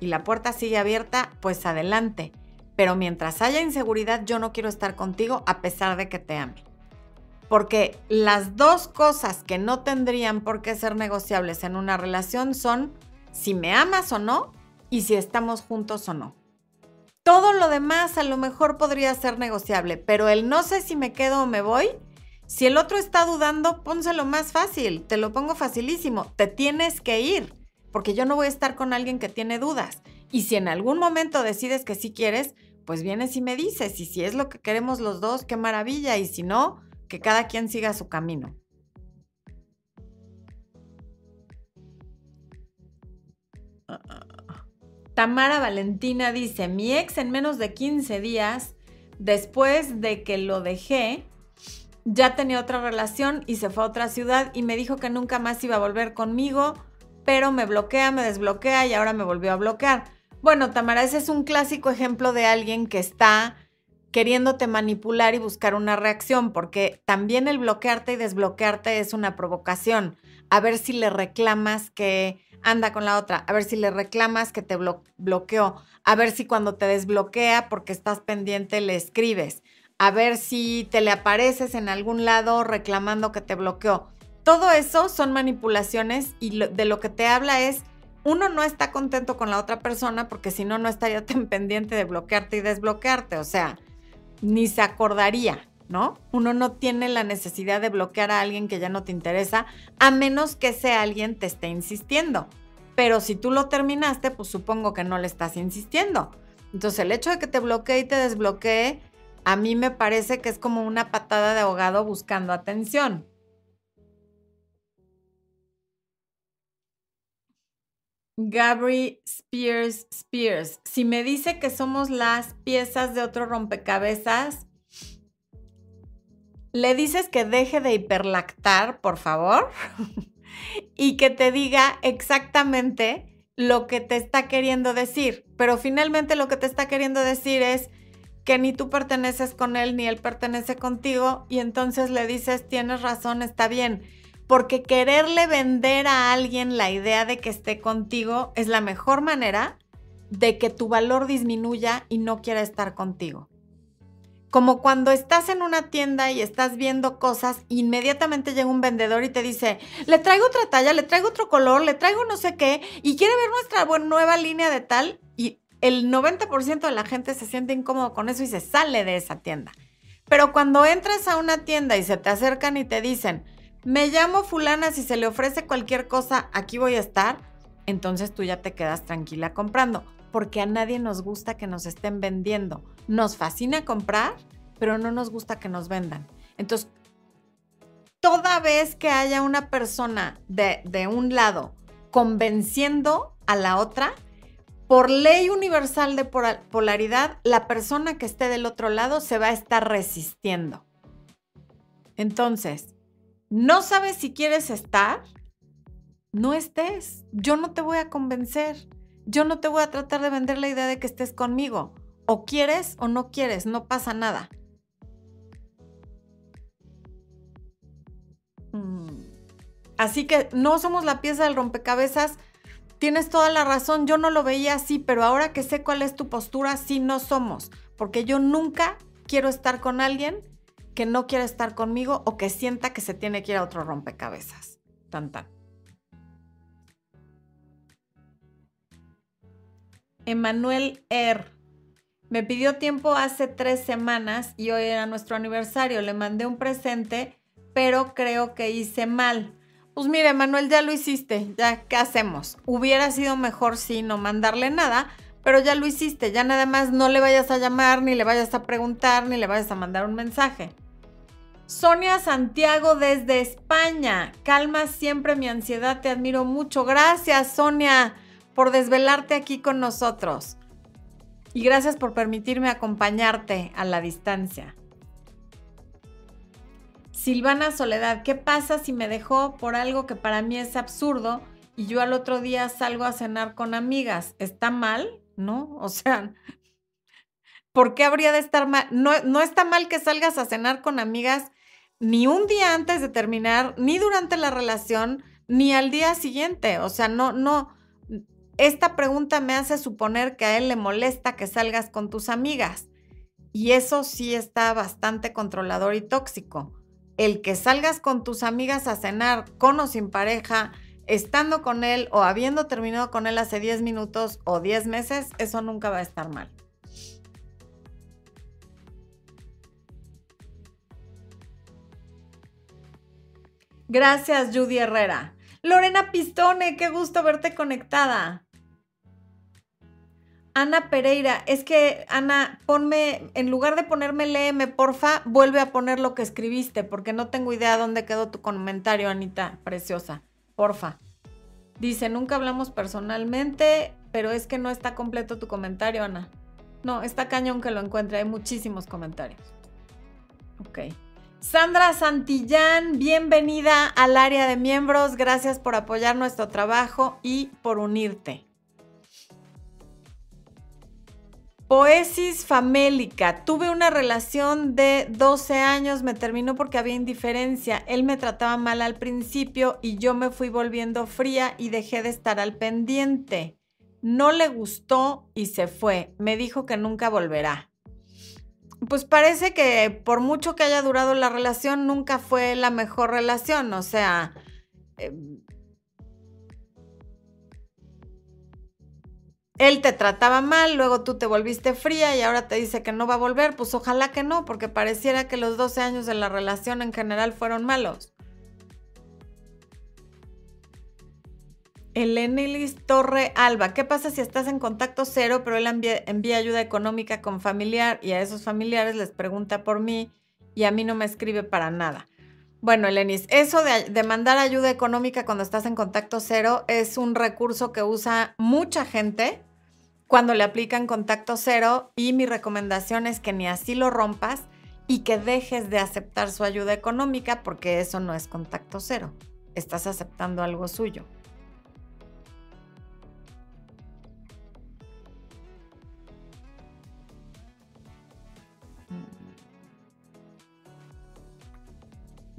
y la puerta sigue abierta, pues adelante. Pero mientras haya inseguridad, yo no quiero estar contigo a pesar de que te ame. Porque las dos cosas que no tendrían por qué ser negociables en una relación son si me amas o no y si estamos juntos o no. Todo lo demás a lo mejor podría ser negociable, pero el no sé si me quedo o me voy, si el otro está dudando, pónselo más fácil, te lo pongo facilísimo, te tienes que ir, porque yo no voy a estar con alguien que tiene dudas. Y si en algún momento decides que sí quieres, pues vienes y me dices, y si es lo que queremos los dos, qué maravilla, y si no, que cada quien siga su camino. Tamara Valentina dice, mi ex en menos de 15 días, después de que lo dejé, ya tenía otra relación y se fue a otra ciudad y me dijo que nunca más iba a volver conmigo, pero me bloquea, me desbloquea y ahora me volvió a bloquear. Bueno, Tamara, ese es un clásico ejemplo de alguien que está queriéndote manipular y buscar una reacción, porque también el bloquearte y desbloquearte es una provocación. A ver si le reclamas que anda con la otra, a ver si le reclamas que te bloqueó, a ver si cuando te desbloquea porque estás pendiente le escribes, a ver si te le apareces en algún lado reclamando que te bloqueó. Todo eso son manipulaciones y de lo que te habla es, uno no está contento con la otra persona porque si no, no estaría tan pendiente de bloquearte y desbloquearte, o sea, ni se acordaría, ¿no? Uno no tiene la necesidad de bloquear a alguien que ya no te interesa, a menos que ese alguien te esté insistiendo. Pero si tú lo terminaste, pues supongo que no le estás insistiendo. Entonces el hecho de que te bloquee y te desbloquee, a mí me parece que es como una patada de ahogado buscando atención. Gabri Spears Spears. Si me dice que somos las piezas de otro rompecabezas, le dices que deje de hiperlactar, por favor, y que te diga exactamente lo que te está queriendo decir. Pero finalmente lo que te está queriendo decir es que ni tú perteneces con él ni él pertenece contigo y entonces le dices, tienes razón, está bien. Porque quererle vender a alguien la idea de que esté contigo es la mejor manera de que tu valor disminuya y no quiera estar contigo. Como cuando estás en una tienda y estás viendo cosas, inmediatamente llega un vendedor y te dice, le traigo otra talla, le traigo otro color, le traigo no sé qué, y quiere ver nuestra nueva línea de tal, y el 90% de la gente se siente incómodo con eso y se sale de esa tienda. Pero cuando entras a una tienda y se te acercan y te dicen, me llamo fulana, si se le ofrece cualquier cosa, aquí voy a estar, entonces tú ya te quedas tranquila comprando, porque a nadie nos gusta que nos estén vendiendo. Nos fascina comprar, pero no nos gusta que nos vendan. Entonces, toda vez que haya una persona de, de un lado convenciendo a la otra, por ley universal de polaridad, la persona que esté del otro lado se va a estar resistiendo. Entonces, no sabes si quieres estar, no estés. Yo no te voy a convencer. Yo no te voy a tratar de vender la idea de que estés conmigo. O quieres o no quieres, no pasa nada. Mm. Así que no somos la pieza del rompecabezas. Tienes toda la razón, yo no lo veía así, pero ahora que sé cuál es tu postura, sí no somos. Porque yo nunca quiero estar con alguien que no quiera estar conmigo o que sienta que se tiene que ir a otro rompecabezas. Tan tan. Emanuel R. Me pidió tiempo hace tres semanas y hoy era nuestro aniversario. Le mandé un presente, pero creo que hice mal. Pues mire, Emanuel, ya lo hiciste. Ya, ¿qué hacemos? Hubiera sido mejor sí no mandarle nada, pero ya lo hiciste. Ya nada más no le vayas a llamar, ni le vayas a preguntar, ni le vayas a mandar un mensaje. Sonia Santiago desde España. Calma siempre mi ansiedad, te admiro mucho. Gracias, Sonia por desvelarte aquí con nosotros. Y gracias por permitirme acompañarte a la distancia. Silvana Soledad, ¿qué pasa si me dejó por algo que para mí es absurdo y yo al otro día salgo a cenar con amigas? ¿Está mal? ¿No? O sea, ¿por qué habría de estar mal? No, no está mal que salgas a cenar con amigas ni un día antes de terminar, ni durante la relación, ni al día siguiente. O sea, no, no, esta pregunta me hace suponer que a él le molesta que salgas con tus amigas. Y eso sí está bastante controlador y tóxico. El que salgas con tus amigas a cenar con o sin pareja, estando con él o habiendo terminado con él hace 10 minutos o 10 meses, eso nunca va a estar mal. Gracias, Judy Herrera. Lorena Pistone, qué gusto verte conectada. Ana Pereira, es que Ana, ponme, en lugar de ponerme léeme, porfa, vuelve a poner lo que escribiste, porque no tengo idea dónde quedó tu comentario, Anita, preciosa. Porfa. Dice, nunca hablamos personalmente, pero es que no está completo tu comentario, Ana. No, está cañón que lo encuentre, hay muchísimos comentarios. Ok. Sandra Santillán, bienvenida al área de miembros, gracias por apoyar nuestro trabajo y por unirte. Poesis famélica. Tuve una relación de 12 años, me terminó porque había indiferencia. Él me trataba mal al principio y yo me fui volviendo fría y dejé de estar al pendiente. No le gustó y se fue. Me dijo que nunca volverá. Pues parece que por mucho que haya durado la relación, nunca fue la mejor relación. O sea, em, él te trataba mal, luego tú te volviste fría y ahora te dice que no va a volver, pues ojalá que no, porque pareciera que los 12 años de la relación en general fueron malos. Elenilis Torre Alba, ¿qué pasa si estás en contacto cero, pero él envía, ayuda económica con familiar y a esos familiares les pregunta por mí y a mí no me escribe para nada? Bueno, Elenis, eso de, de, mandar ayuda económica cuando estás en contacto cero es un recurso que usa mucha gente cuando le aplican contacto cero y mi recomendación es que ni así lo rompas y que dejes de aceptar su ayuda económica porque eso no es contacto cero. Estás aceptando algo suyo.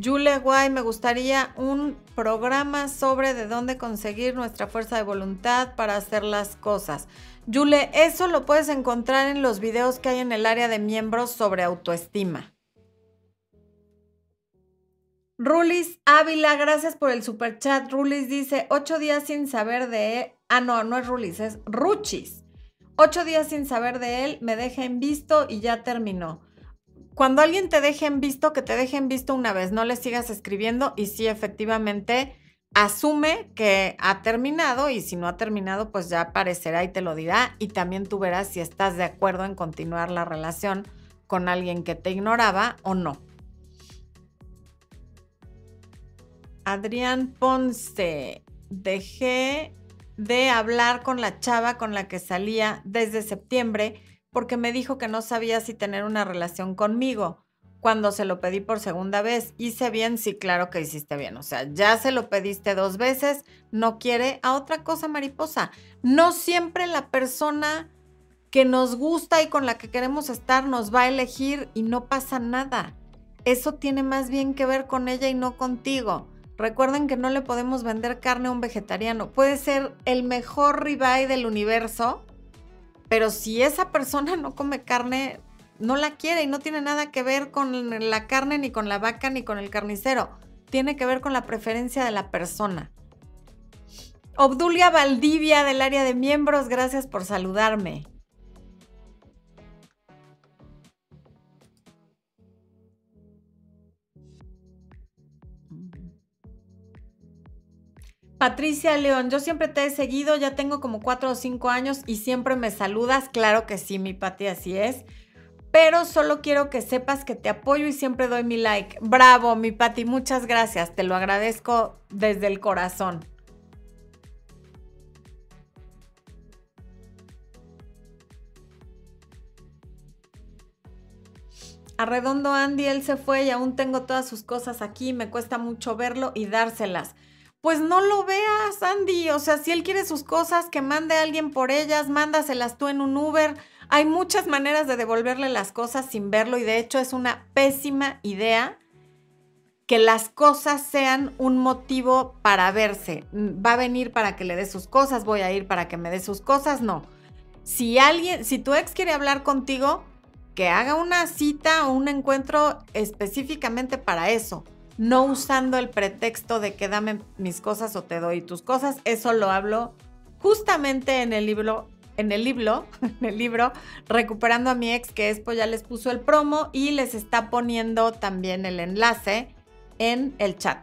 Julia Guay, me gustaría un programa sobre de dónde conseguir nuestra fuerza de voluntad para hacer las cosas. Yule, eso lo puedes encontrar en los videos que hay en el área de miembros sobre autoestima. Rulis Ávila, gracias por el super chat. Rulis dice, ocho días sin saber de él. Ah, no, no es Rulis, es Ruchis. Ocho días sin saber de él, me deja en visto y ya terminó. Cuando alguien te deje en visto, que te deje en visto una vez, no le sigas escribiendo y sí, efectivamente, asume que ha terminado y si no ha terminado, pues ya aparecerá y te lo dirá y también tú verás si estás de acuerdo en continuar la relación con alguien que te ignoraba o no. Adrián Ponce, dejé de hablar con la chava con la que salía desde septiembre porque me dijo que no sabía si tener una relación conmigo cuando se lo pedí por segunda vez. ¿Hice bien? Sí, claro que hiciste bien. O sea, ya se lo pediste dos veces, no quiere a otra cosa mariposa. No siempre la persona que nos gusta y con la que queremos estar nos va a elegir y no pasa nada. Eso tiene más bien que ver con ella y no contigo. Recuerden que no le podemos vender carne a un vegetariano. Puede ser el mejor ribeye del universo, pero si esa persona no come carne, no la quiere y no tiene nada que ver con la carne, ni con la vaca, ni con el carnicero. Tiene que ver con la preferencia de la persona. Obdulia Valdivia del área de miembros, gracias por saludarme. Patricia León, yo siempre te he seguido, ya tengo como cuatro o cinco años y siempre me saludas. Claro que sí, mi Pati, así es pero solo quiero que sepas que te apoyo y siempre doy mi like. Bravo, mi Pati, muchas gracias, te lo agradezco desde el corazón. Arredondo Andy, él se fue y aún tengo todas sus cosas aquí, me cuesta mucho verlo y dárselas. Pues no lo veas, Andy, o sea, si él quiere sus cosas, que mande a alguien por ellas, mándaselas tú en un Uber hay muchas maneras de devolverle las cosas sin verlo y de hecho es una pésima idea que las cosas sean un motivo para verse. Mm, va a venir para que le dé sus cosas, voy a ir para que me dé sus cosas, no. Si alguien, si tu ex quiere hablar contigo, que haga una cita o un encuentro específicamente para eso, no usando el pretexto de que dame mis cosas o te doy tus cosas. Eso lo hablo justamente en el libro en el libro, en el libro Recuperando a mi ex, que Expo ya les puso el promo y les está poniendo también el enlace en el chat.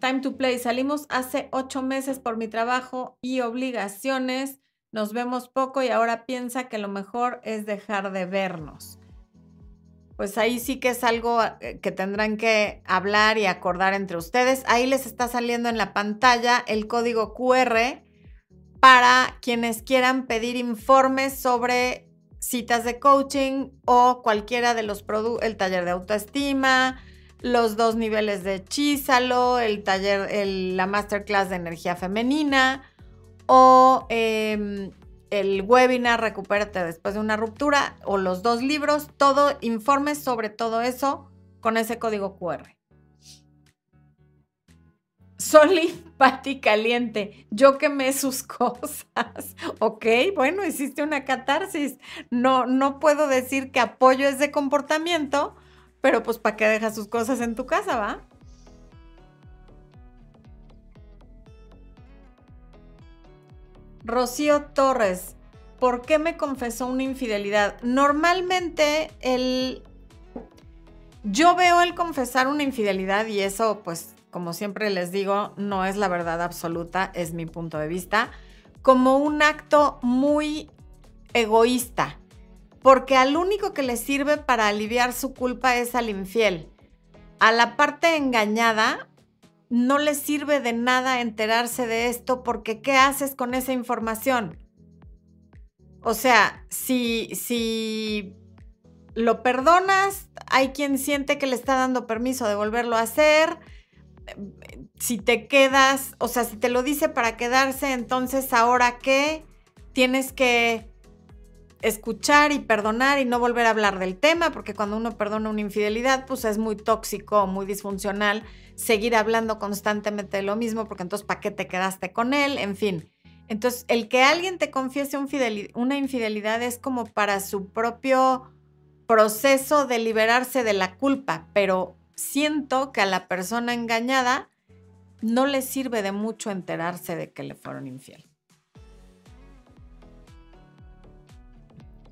Time to Play. Salimos hace ocho meses por mi trabajo y obligaciones. Nos vemos poco y ahora piensa que lo mejor es dejar de vernos. Pues ahí sí que es algo eh, que tendrán que hablar y acordar entre ustedes. Ahí les está saliendo en la pantalla el código QR para quienes quieran pedir informes sobre citas de coaching o cualquiera de los productos, el taller de autoestima, los dos niveles de Chízalo, el taller, la masterclass de energía femenina o em, el webinar Recupérate después de una ruptura o los dos libros, todo informes sobre todo eso con ese código QR. Soli Pati Caliente, yo quemé sus cosas. Ok, bueno, hiciste una catarsis. No, no puedo decir que apoyo ese comportamiento, pero pues ¿para qué dejas sus cosas en tu casa, va? Rocío Torres, ¿por qué me confesó una infidelidad? Normalmente el... Yo veo el confesar una infidelidad y eso pues como siempre les digo, no es la verdad absoluta, es mi punto de vista, como un acto muy egoísta, porque al único que le sirve para aliviar su culpa es al infiel. A la parte engañada no le sirve de nada enterarse de esto porque ¿qué haces con esa información? O sea, si, si lo perdonas, hay quien siente que le está dando permiso de volverlo a hacer, si te quedas, o sea, si te lo dice para quedarse, entonces ahora qué? Tienes que escuchar y perdonar y no volver a hablar del tema, porque cuando uno perdona una infidelidad, pues es muy tóxico, muy disfuncional seguir hablando constantemente de lo mismo, porque entonces, ¿para qué te quedaste con él? En fin. Entonces, el que alguien te confiese una infidelidad es como para su propio proceso de liberarse de la culpa, pero siento que a la persona engañada no le sirve de mucho enterarse de que le fueron infiel.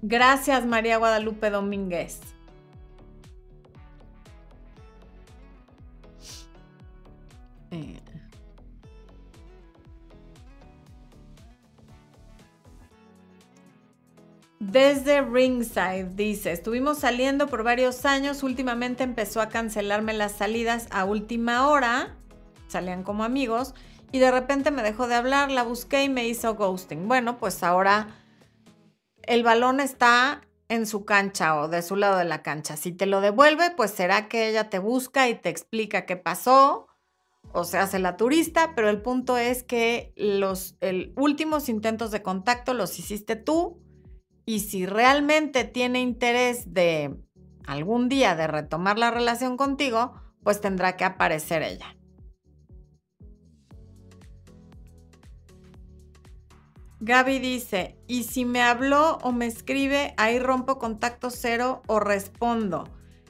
Gracias, María Guadalupe Domínguez. Eh, Desde Ringside dice, estuvimos saliendo por varios años, últimamente empezó a cancelarme las salidas a última hora, salían como amigos, y de repente me dejó de hablar, la busqué y me hizo ghosting. Bueno, pues ahora el balón está en su cancha o de su lado de la cancha. Si te lo devuelve, pues será que ella te busca y te explica qué pasó o se hace la turista, pero el punto es que los últimos intentos de contacto los hiciste tú y si realmente tiene interés de algún día de retomar la relación contigo, pues tendrá que aparecer ella. Gaby dice, y si me habló o me escribe, ahí rompo contacto cero o respondo.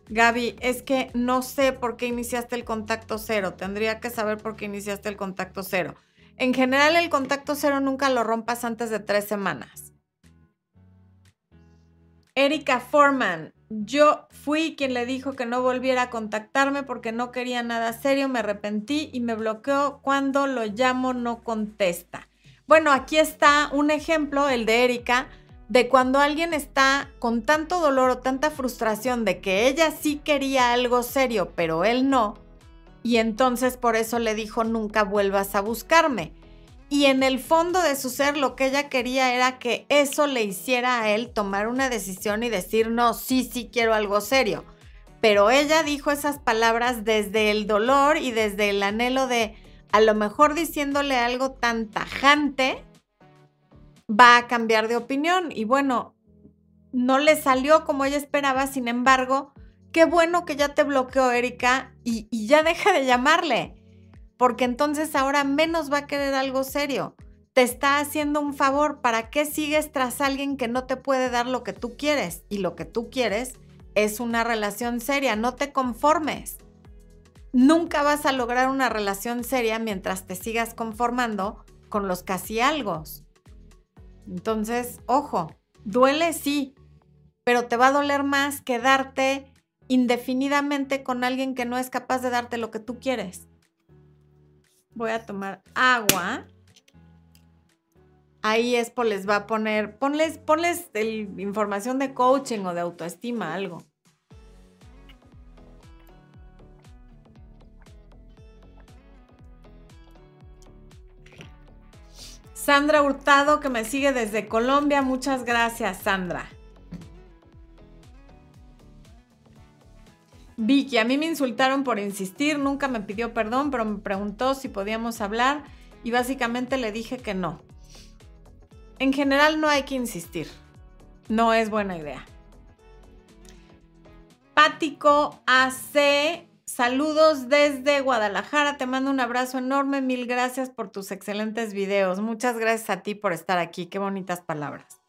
Gaby, es que no sé por qué iniciaste el contacto cero. Tendría que saber por qué iniciaste el contacto cero. En general, el contacto cero nunca lo rompas antes de tres semanas. Erika Foreman, yo fui quien le dijo que no volviera a contactarme porque no quería nada serio, me arrepentí y me bloqueó cuando lo llamo no contesta. Bueno, aquí está un ejemplo, el de Erika, de cuando alguien está con tanto dolor o tanta frustración de que ella sí quería algo serio, pero él no, y entonces por eso le dijo nunca vuelvas a buscarme. Y en el fondo de su ser lo que ella quería era que eso le hiciera a él tomar una decisión y decir, no, sí, sí quiero algo serio. Pero ella dijo esas palabras desde el dolor y desde el anhelo de, a lo mejor diciéndole algo tan tajante, va a cambiar de opinión. Y bueno, no le salió como ella esperaba, sin embargo, qué bueno que ya te bloqueó Erika y, y ya deja de llamarle, porque entonces ahora menos va a querer algo serio. Te está haciendo un favor, ¿para qué sigues tras alguien que no te puede dar lo que tú quieres? Y lo que tú quieres es una relación seria, no te conformes. Nunca vas a lograr una relación seria mientras te sigas conformando con los casi algo. Entonces, ojo, duele sí, pero te va a doler más quedarte indefinidamente con alguien que no es capaz de darte lo que tú quieres. Voy a tomar agua. Ahí Expo les va a poner, ponles, ponles información de coaching o de autoestima, algo. Sandra Hurtado, que me sigue desde Colombia. Muchas gracias, Sandra. Vicky, a mí me insultaron por insistir, nunca me pidió perdón, pero me preguntó si podíamos hablar y básicamente le dije que no. En general no hay que insistir, no es buena idea. Pático AC Saludos desde Guadalajara, te mando un abrazo enorme, mil gracias por tus excelentes videos. Muchas gracias a ti por estar aquí, qué bonitas palabras.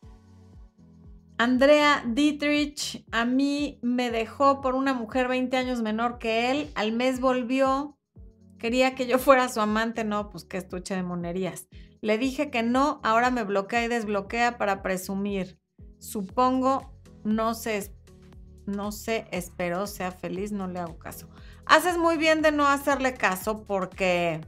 Andrea Dietrich, a mí me dejó por una mujer 20 años menor que él, al mes volvió, quería que yo fuera su amante, no, pues qué estuche de monerías. Le dije que no, ahora me bloquea y desbloquea para presumir. Supongo, no sé, no sé, espero sea feliz, no le hago caso haces muy bien de no hacerle caso porque...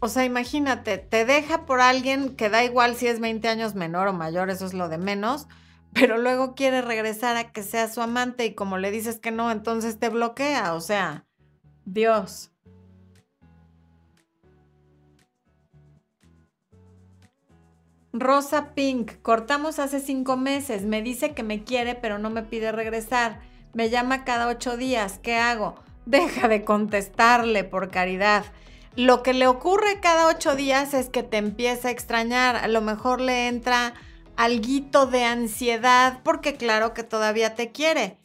O sea, imagínate, te deja por alguien que da igual si es 20 años menor o mayor, eso es lo de menos, pero luego quiere regresar a que sea su amante y como le dices que no, entonces te bloquea. O sea, Dios. Rosa Pink, cortamos hace cinco meses, me dice que me quiere pero no me pide regresar. Me llama cada ocho días. ¿Qué hago? Deja de contestarle por caridad. Lo que le ocurre cada ocho días es que te empieza a extrañar. A lo mejor le entra alguito de ansiedad porque claro que todavía te quiere.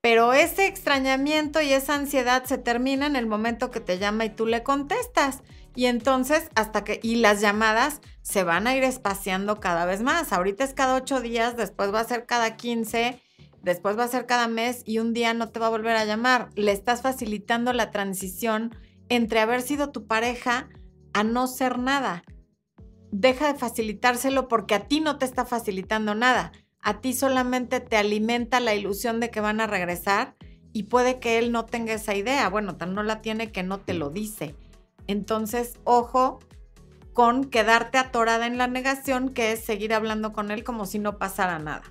Pero ese extrañamiento y esa ansiedad se termina en el momento que te llama y tú le contestas. Y entonces, hasta que, y las llamadas se van a ir espaciando cada vez más. Ahorita es cada ocho días, después va a ser cada quince después va a ser cada mes y un día no te va a volver a llamar. Le estás facilitando la transición entre haber sido tu pareja a no ser nada. Deja de facilitárselo porque a ti no te está facilitando nada. A ti solamente te alimenta la ilusión de que van a regresar y puede que él no tenga esa idea. Bueno, tan no la tiene que no te lo dice. Entonces, ojo con quedarte atorada en la negación, que es seguir hablando con él como si no pasara nada.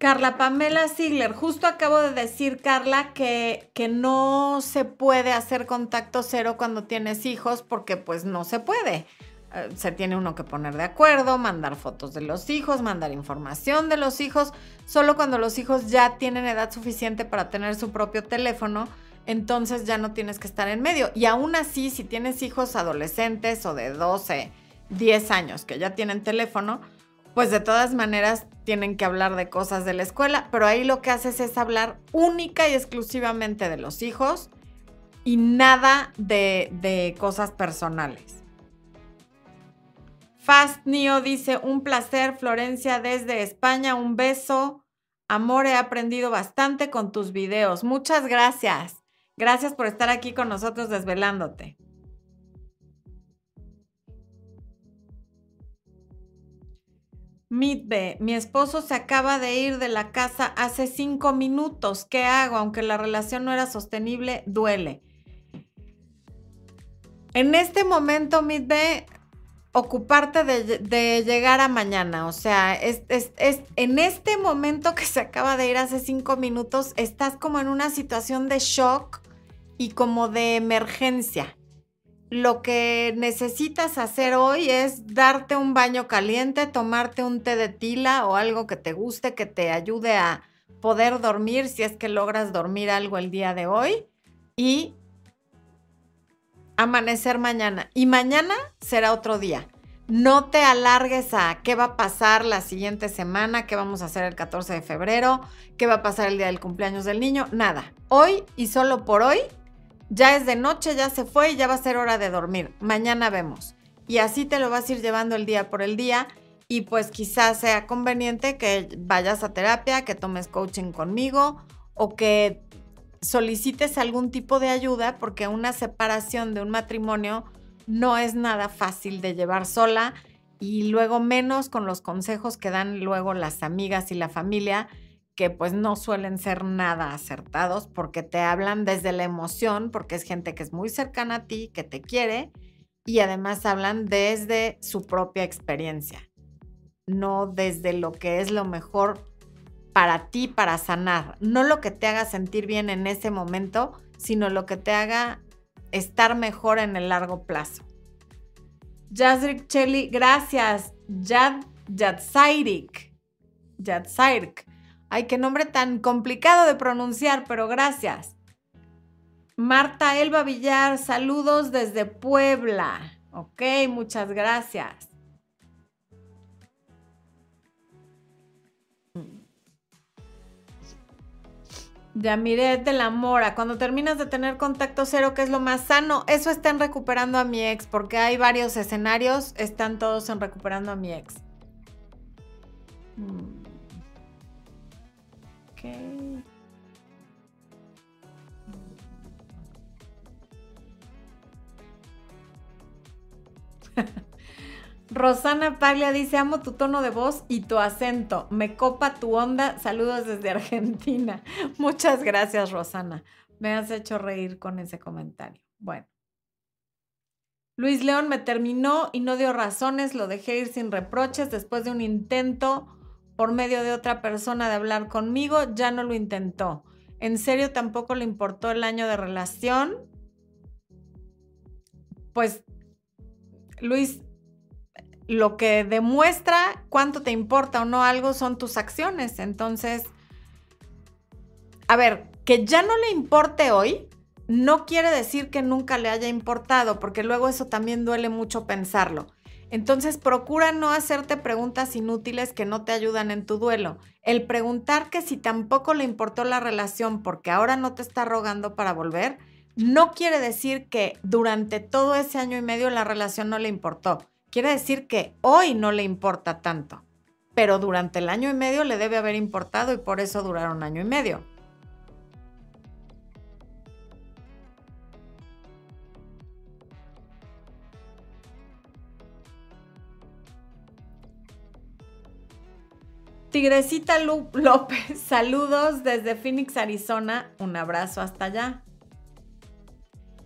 Carla Pamela Ziegler, justo acabo de decir, Carla, que, que no se puede hacer contacto cero cuando tienes hijos porque pues no se puede. Eh, se tiene uno que poner de acuerdo, mandar fotos de los hijos, mandar información de los hijos. Solo cuando los hijos ya tienen edad suficiente para tener su propio teléfono, entonces ya no tienes que estar en medio. Y aún así, si tienes hijos adolescentes o de 12, 10 años que ya tienen teléfono, pues de todas maneras tienen que hablar de cosas de la escuela, pero ahí lo que haces es hablar única y exclusivamente de los hijos y nada de, cosas personales. Fast Neo dice, un placer, Florencia, desde España, un beso. Amor, he aprendido bastante con tus videos. Muchas gracias. Gracias por estar aquí con nosotros desvelándote. Midbe, mi esposo se acaba de ir de la casa hace cinco minutos. ¿Qué hago? Aunque la relación no era sostenible, duele. En este momento, Midbe, ocuparte de, llegar a mañana. O sea, es, es, en este momento que se acaba de ir hace cinco minutos, estás como en una situación de shock y como de emergencia lo que necesitas hacer hoy es darte un baño caliente, tomarte un té de tila o algo que te guste, que te ayude a poder dormir si es que logras dormir algo el día de hoy y amanecer mañana. Y mañana será otro día. No te alargues a qué va a pasar la siguiente semana, qué vamos a hacer el 14 de febrero, qué va a pasar el día del cumpleaños del niño, nada. Hoy y solo por hoy ya es de noche, ya se fue y ya va a ser hora de dormir. Mañana vemos. Y así te lo vas a ir llevando el día por el día y pues quizás sea conveniente que vayas a terapia, que tomes coaching conmigo o que solicites algún tipo de ayuda porque una separación de un matrimonio no es nada fácil de llevar sola y luego menos con los consejos que dan luego las amigas y la familia que pues no suelen ser nada acertados porque te hablan desde la emoción, porque es gente que es muy cercana a ti, que te quiere y además hablan desde su propia experiencia, no desde lo que es lo mejor para ti, para sanar, no lo que te haga sentir bien en ese momento, sino lo que te haga estar mejor en el largo plazo. Jazrik Chelly, gracias. Jadsairik. Jadsairik. Ay, qué nombre tan complicado de pronunciar, pero gracias. Marta Elba Villar, saludos desde Puebla. Ok, muchas gracias. Yamiret de la Mora, cuando terminas de tener contacto cero, ¿qué es lo más sano? Eso está en recuperando a mi ex, porque hay varios escenarios, están todos en recuperando a mi ex. Mm. Rosana Paglia dice, amo tu tono de voz y tu acento. Me copa tu onda. Saludos desde Argentina. Muchas gracias, Rosana. Me has hecho reír con ese comentario. Bueno. Luis León me terminó y no dio razones. Lo dejé ir sin reproches después de un intento por medio de otra persona de hablar conmigo. Ya no lo intentó. En serio, tampoco le importó el año de relación. Pues Luis, lo que demuestra cuánto te importa o no algo son tus acciones. Entonces, a ver, que ya no le importe hoy, no quiere decir que nunca le haya importado, porque luego eso también duele mucho pensarlo. Entonces, procura no hacerte preguntas inútiles que no te ayudan en tu duelo. El preguntar que si tampoco le importó la relación porque ahora no te está rogando para volver, no quiere decir que durante todo ese año y medio la relación no le importó. Quiere decir que hoy no le importa tanto. Pero durante el año y medio le debe haber importado y por eso duraron año y medio. Tigrecita López, saludos desde Phoenix, Arizona. Un abrazo hasta allá.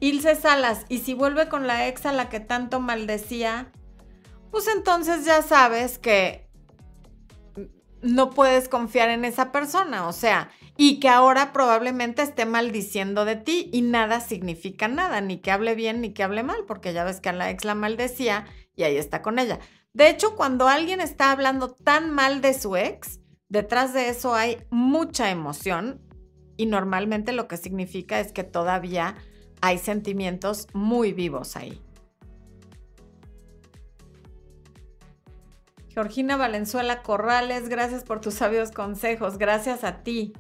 Ilse Salas, y si vuelve con la ex a la que tanto maldecía, pues entonces ya sabes que no puedes confiar en esa persona, o sea, y que ahora probablemente esté maldiciendo de ti y nada significa nada, ni que hable bien ni que hable mal, porque ya ves que a la ex la maldecía y ahí está con ella. De hecho, cuando alguien está hablando tan mal de su ex, detrás de eso hay mucha emoción y normalmente lo que significa es que todavía hay sentimientos muy vivos ahí. Georgina Valenzuela Corrales, gracias por tus sabios consejos, gracias a ti.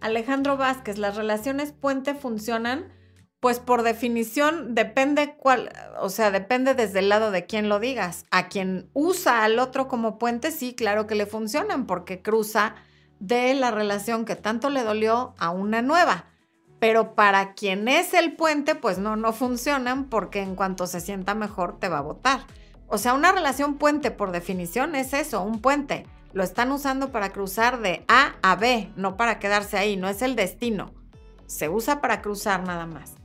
Alejandro Vázquez, las relaciones puente funcionan, pues por definición depende cuál, o sea, depende desde el lado de quién lo digas. A quien usa al otro como puente, sí, claro que le funcionan, porque cruza de la relación que tanto le dolió a una nueva. Pero para quien es el puente, pues no, no funcionan porque en cuanto se sienta mejor te va a votar. O sea, una relación puente por definición es eso, un puente. Lo están usando para cruzar de A a B, no para quedarse ahí, no es el destino. Se usa para cruzar nada más.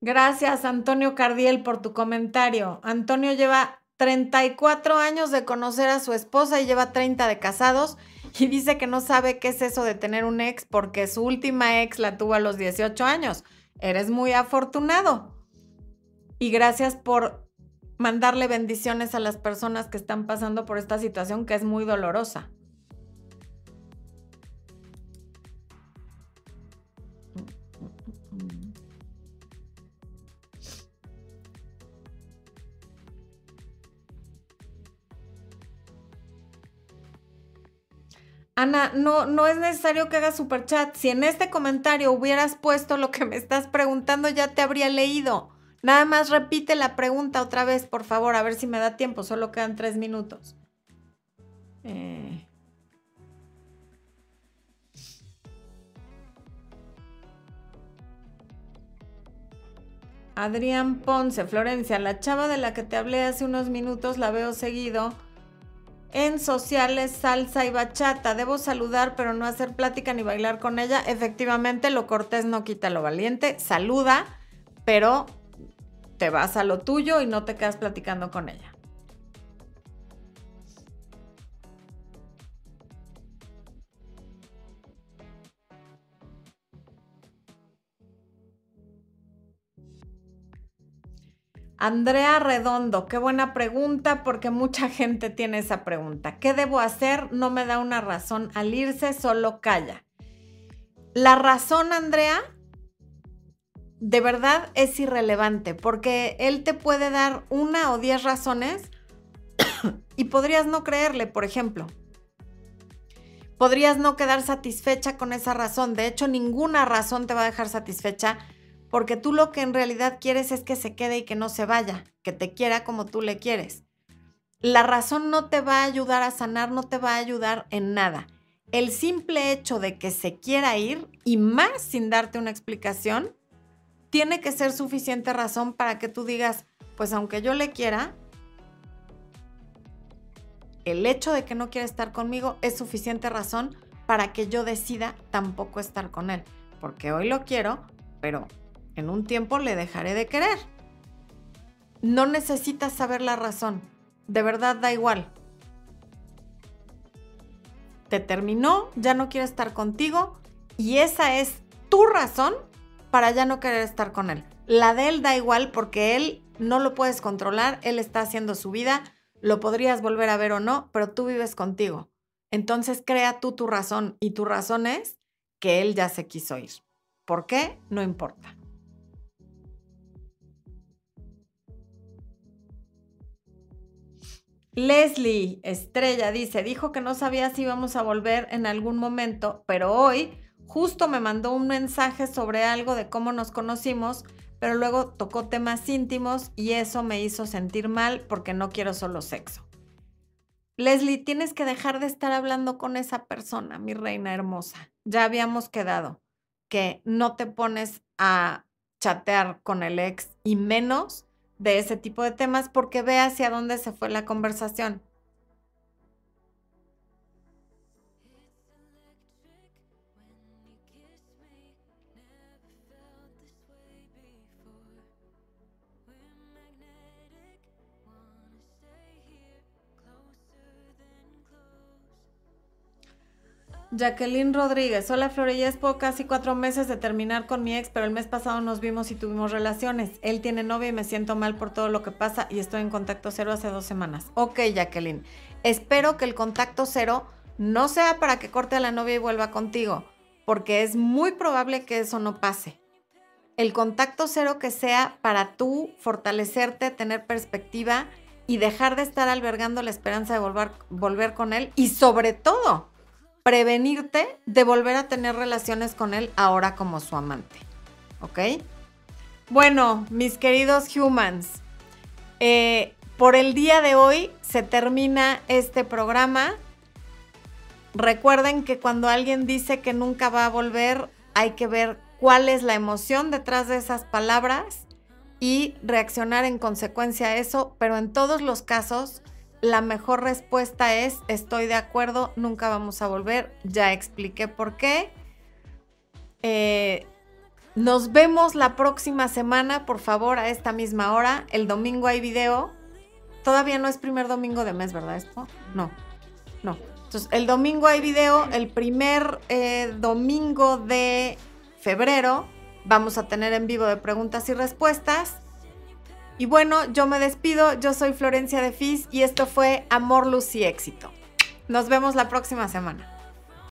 Gracias, Antonio Cardiel, por tu comentario. Antonio lleva 34 años de conocer a su esposa y lleva 30 de casados y dice que no sabe qué es eso de tener un ex porque su última ex la tuvo a los 18 años. Eres muy afortunado. Y gracias por mandarle bendiciones a las personas que están pasando por esta situación que es muy dolorosa. Ana, no, no es necesario que hagas super chat. Si en este comentario hubieras puesto lo que me estás preguntando, ya te habría leído. Nada más repite la pregunta otra vez, por favor, a ver si me da tiempo. Solo quedan tres minutos. Eh. Adrián Ponce, Florencia, la chava de la que te hablé hace unos minutos, la veo seguido en sociales, salsa y bachata. Debo saludar, pero no hacer plática ni bailar con ella. Efectivamente, lo cortés no quita lo valiente. Saluda, pero te vas a lo tuyo y no te quedas platicando con ella. Andrea Redondo, qué buena pregunta porque mucha gente tiene esa pregunta. ¿Qué debo hacer? No me da una razón al irse, solo calla. La razón, Andrea, de verdad es irrelevante porque él te puede dar una o diez razones y podrías no creerle, por ejemplo. Podrías no quedar satisfecha con esa razón. De hecho, ninguna razón te va a dejar satisfecha porque tú lo que en realidad quieres es que se quede y que no se vaya, que te quiera como tú le quieres. La razón no te va a ayudar a sanar, no te va a ayudar en nada. El simple hecho de que se quiera ir, y más sin darte una explicación, tiene que ser suficiente razón para que tú digas, pues aunque yo le quiera, el hecho de que no quiera estar conmigo es suficiente razón para que yo decida tampoco estar con él. Porque hoy lo quiero, pero en un tiempo le dejaré de querer. No necesitas saber la razón. De verdad da igual. Te terminó, ya no quiere estar contigo y esa es tu razón para ya no querer estar con él. La de él da igual porque él no lo puedes controlar, él está haciendo su vida, lo podrías volver a ver o no, pero tú vives contigo. Entonces crea tú tu razón y tu razón es que él ya se quiso ir. ¿Por qué? No importa. Leslie Estrella dice, dijo que no sabía si íbamos a volver en algún momento, pero hoy justo me mandó un mensaje sobre algo de cómo nos conocimos, pero luego tocó temas íntimos y eso me hizo sentir mal porque no quiero solo sexo. Leslie, tienes que dejar de estar hablando con esa persona, mi reina hermosa. Ya habíamos quedado que no te pones a chatear con el ex y menos de ese tipo de temas porque ve hacia dónde se fue la conversación. Jacqueline Rodríguez, hola Florella, es casi cuatro meses de terminar con mi ex, pero el mes pasado nos vimos y tuvimos relaciones. Él tiene novia y me siento mal por todo lo que pasa y estoy en contacto cero hace dos semanas. Ok, Jacqueline, espero que el contacto cero no sea para que corte a la novia y vuelva contigo, porque es muy probable que eso no pase. El contacto cero que sea para tú fortalecerte, tener perspectiva y dejar de estar albergando la esperanza de volver, volver con él y sobre todo prevenirte de volver a tener relaciones con él ahora como su amante. ¿Ok? Bueno, mis queridos humans, eh, por el día de hoy se termina este programa. Recuerden que cuando alguien dice que nunca va a volver, hay que ver cuál es la emoción detrás de esas palabras y reaccionar en consecuencia a eso, pero en todos los casos la mejor respuesta es estoy de acuerdo, nunca vamos a volver, ya expliqué por qué. Eh, nos vemos la próxima semana, por favor, a esta misma hora. El domingo hay video. Todavía no es primer domingo de mes, ¿verdad? Esto? No, no. Entonces, el domingo hay video. El primer eh, domingo de febrero vamos a tener en vivo de preguntas y respuestas. Y bueno, yo me despido, yo soy Florencia de Fis y esto fue Amor, Luz y Éxito. Nos vemos la próxima semana.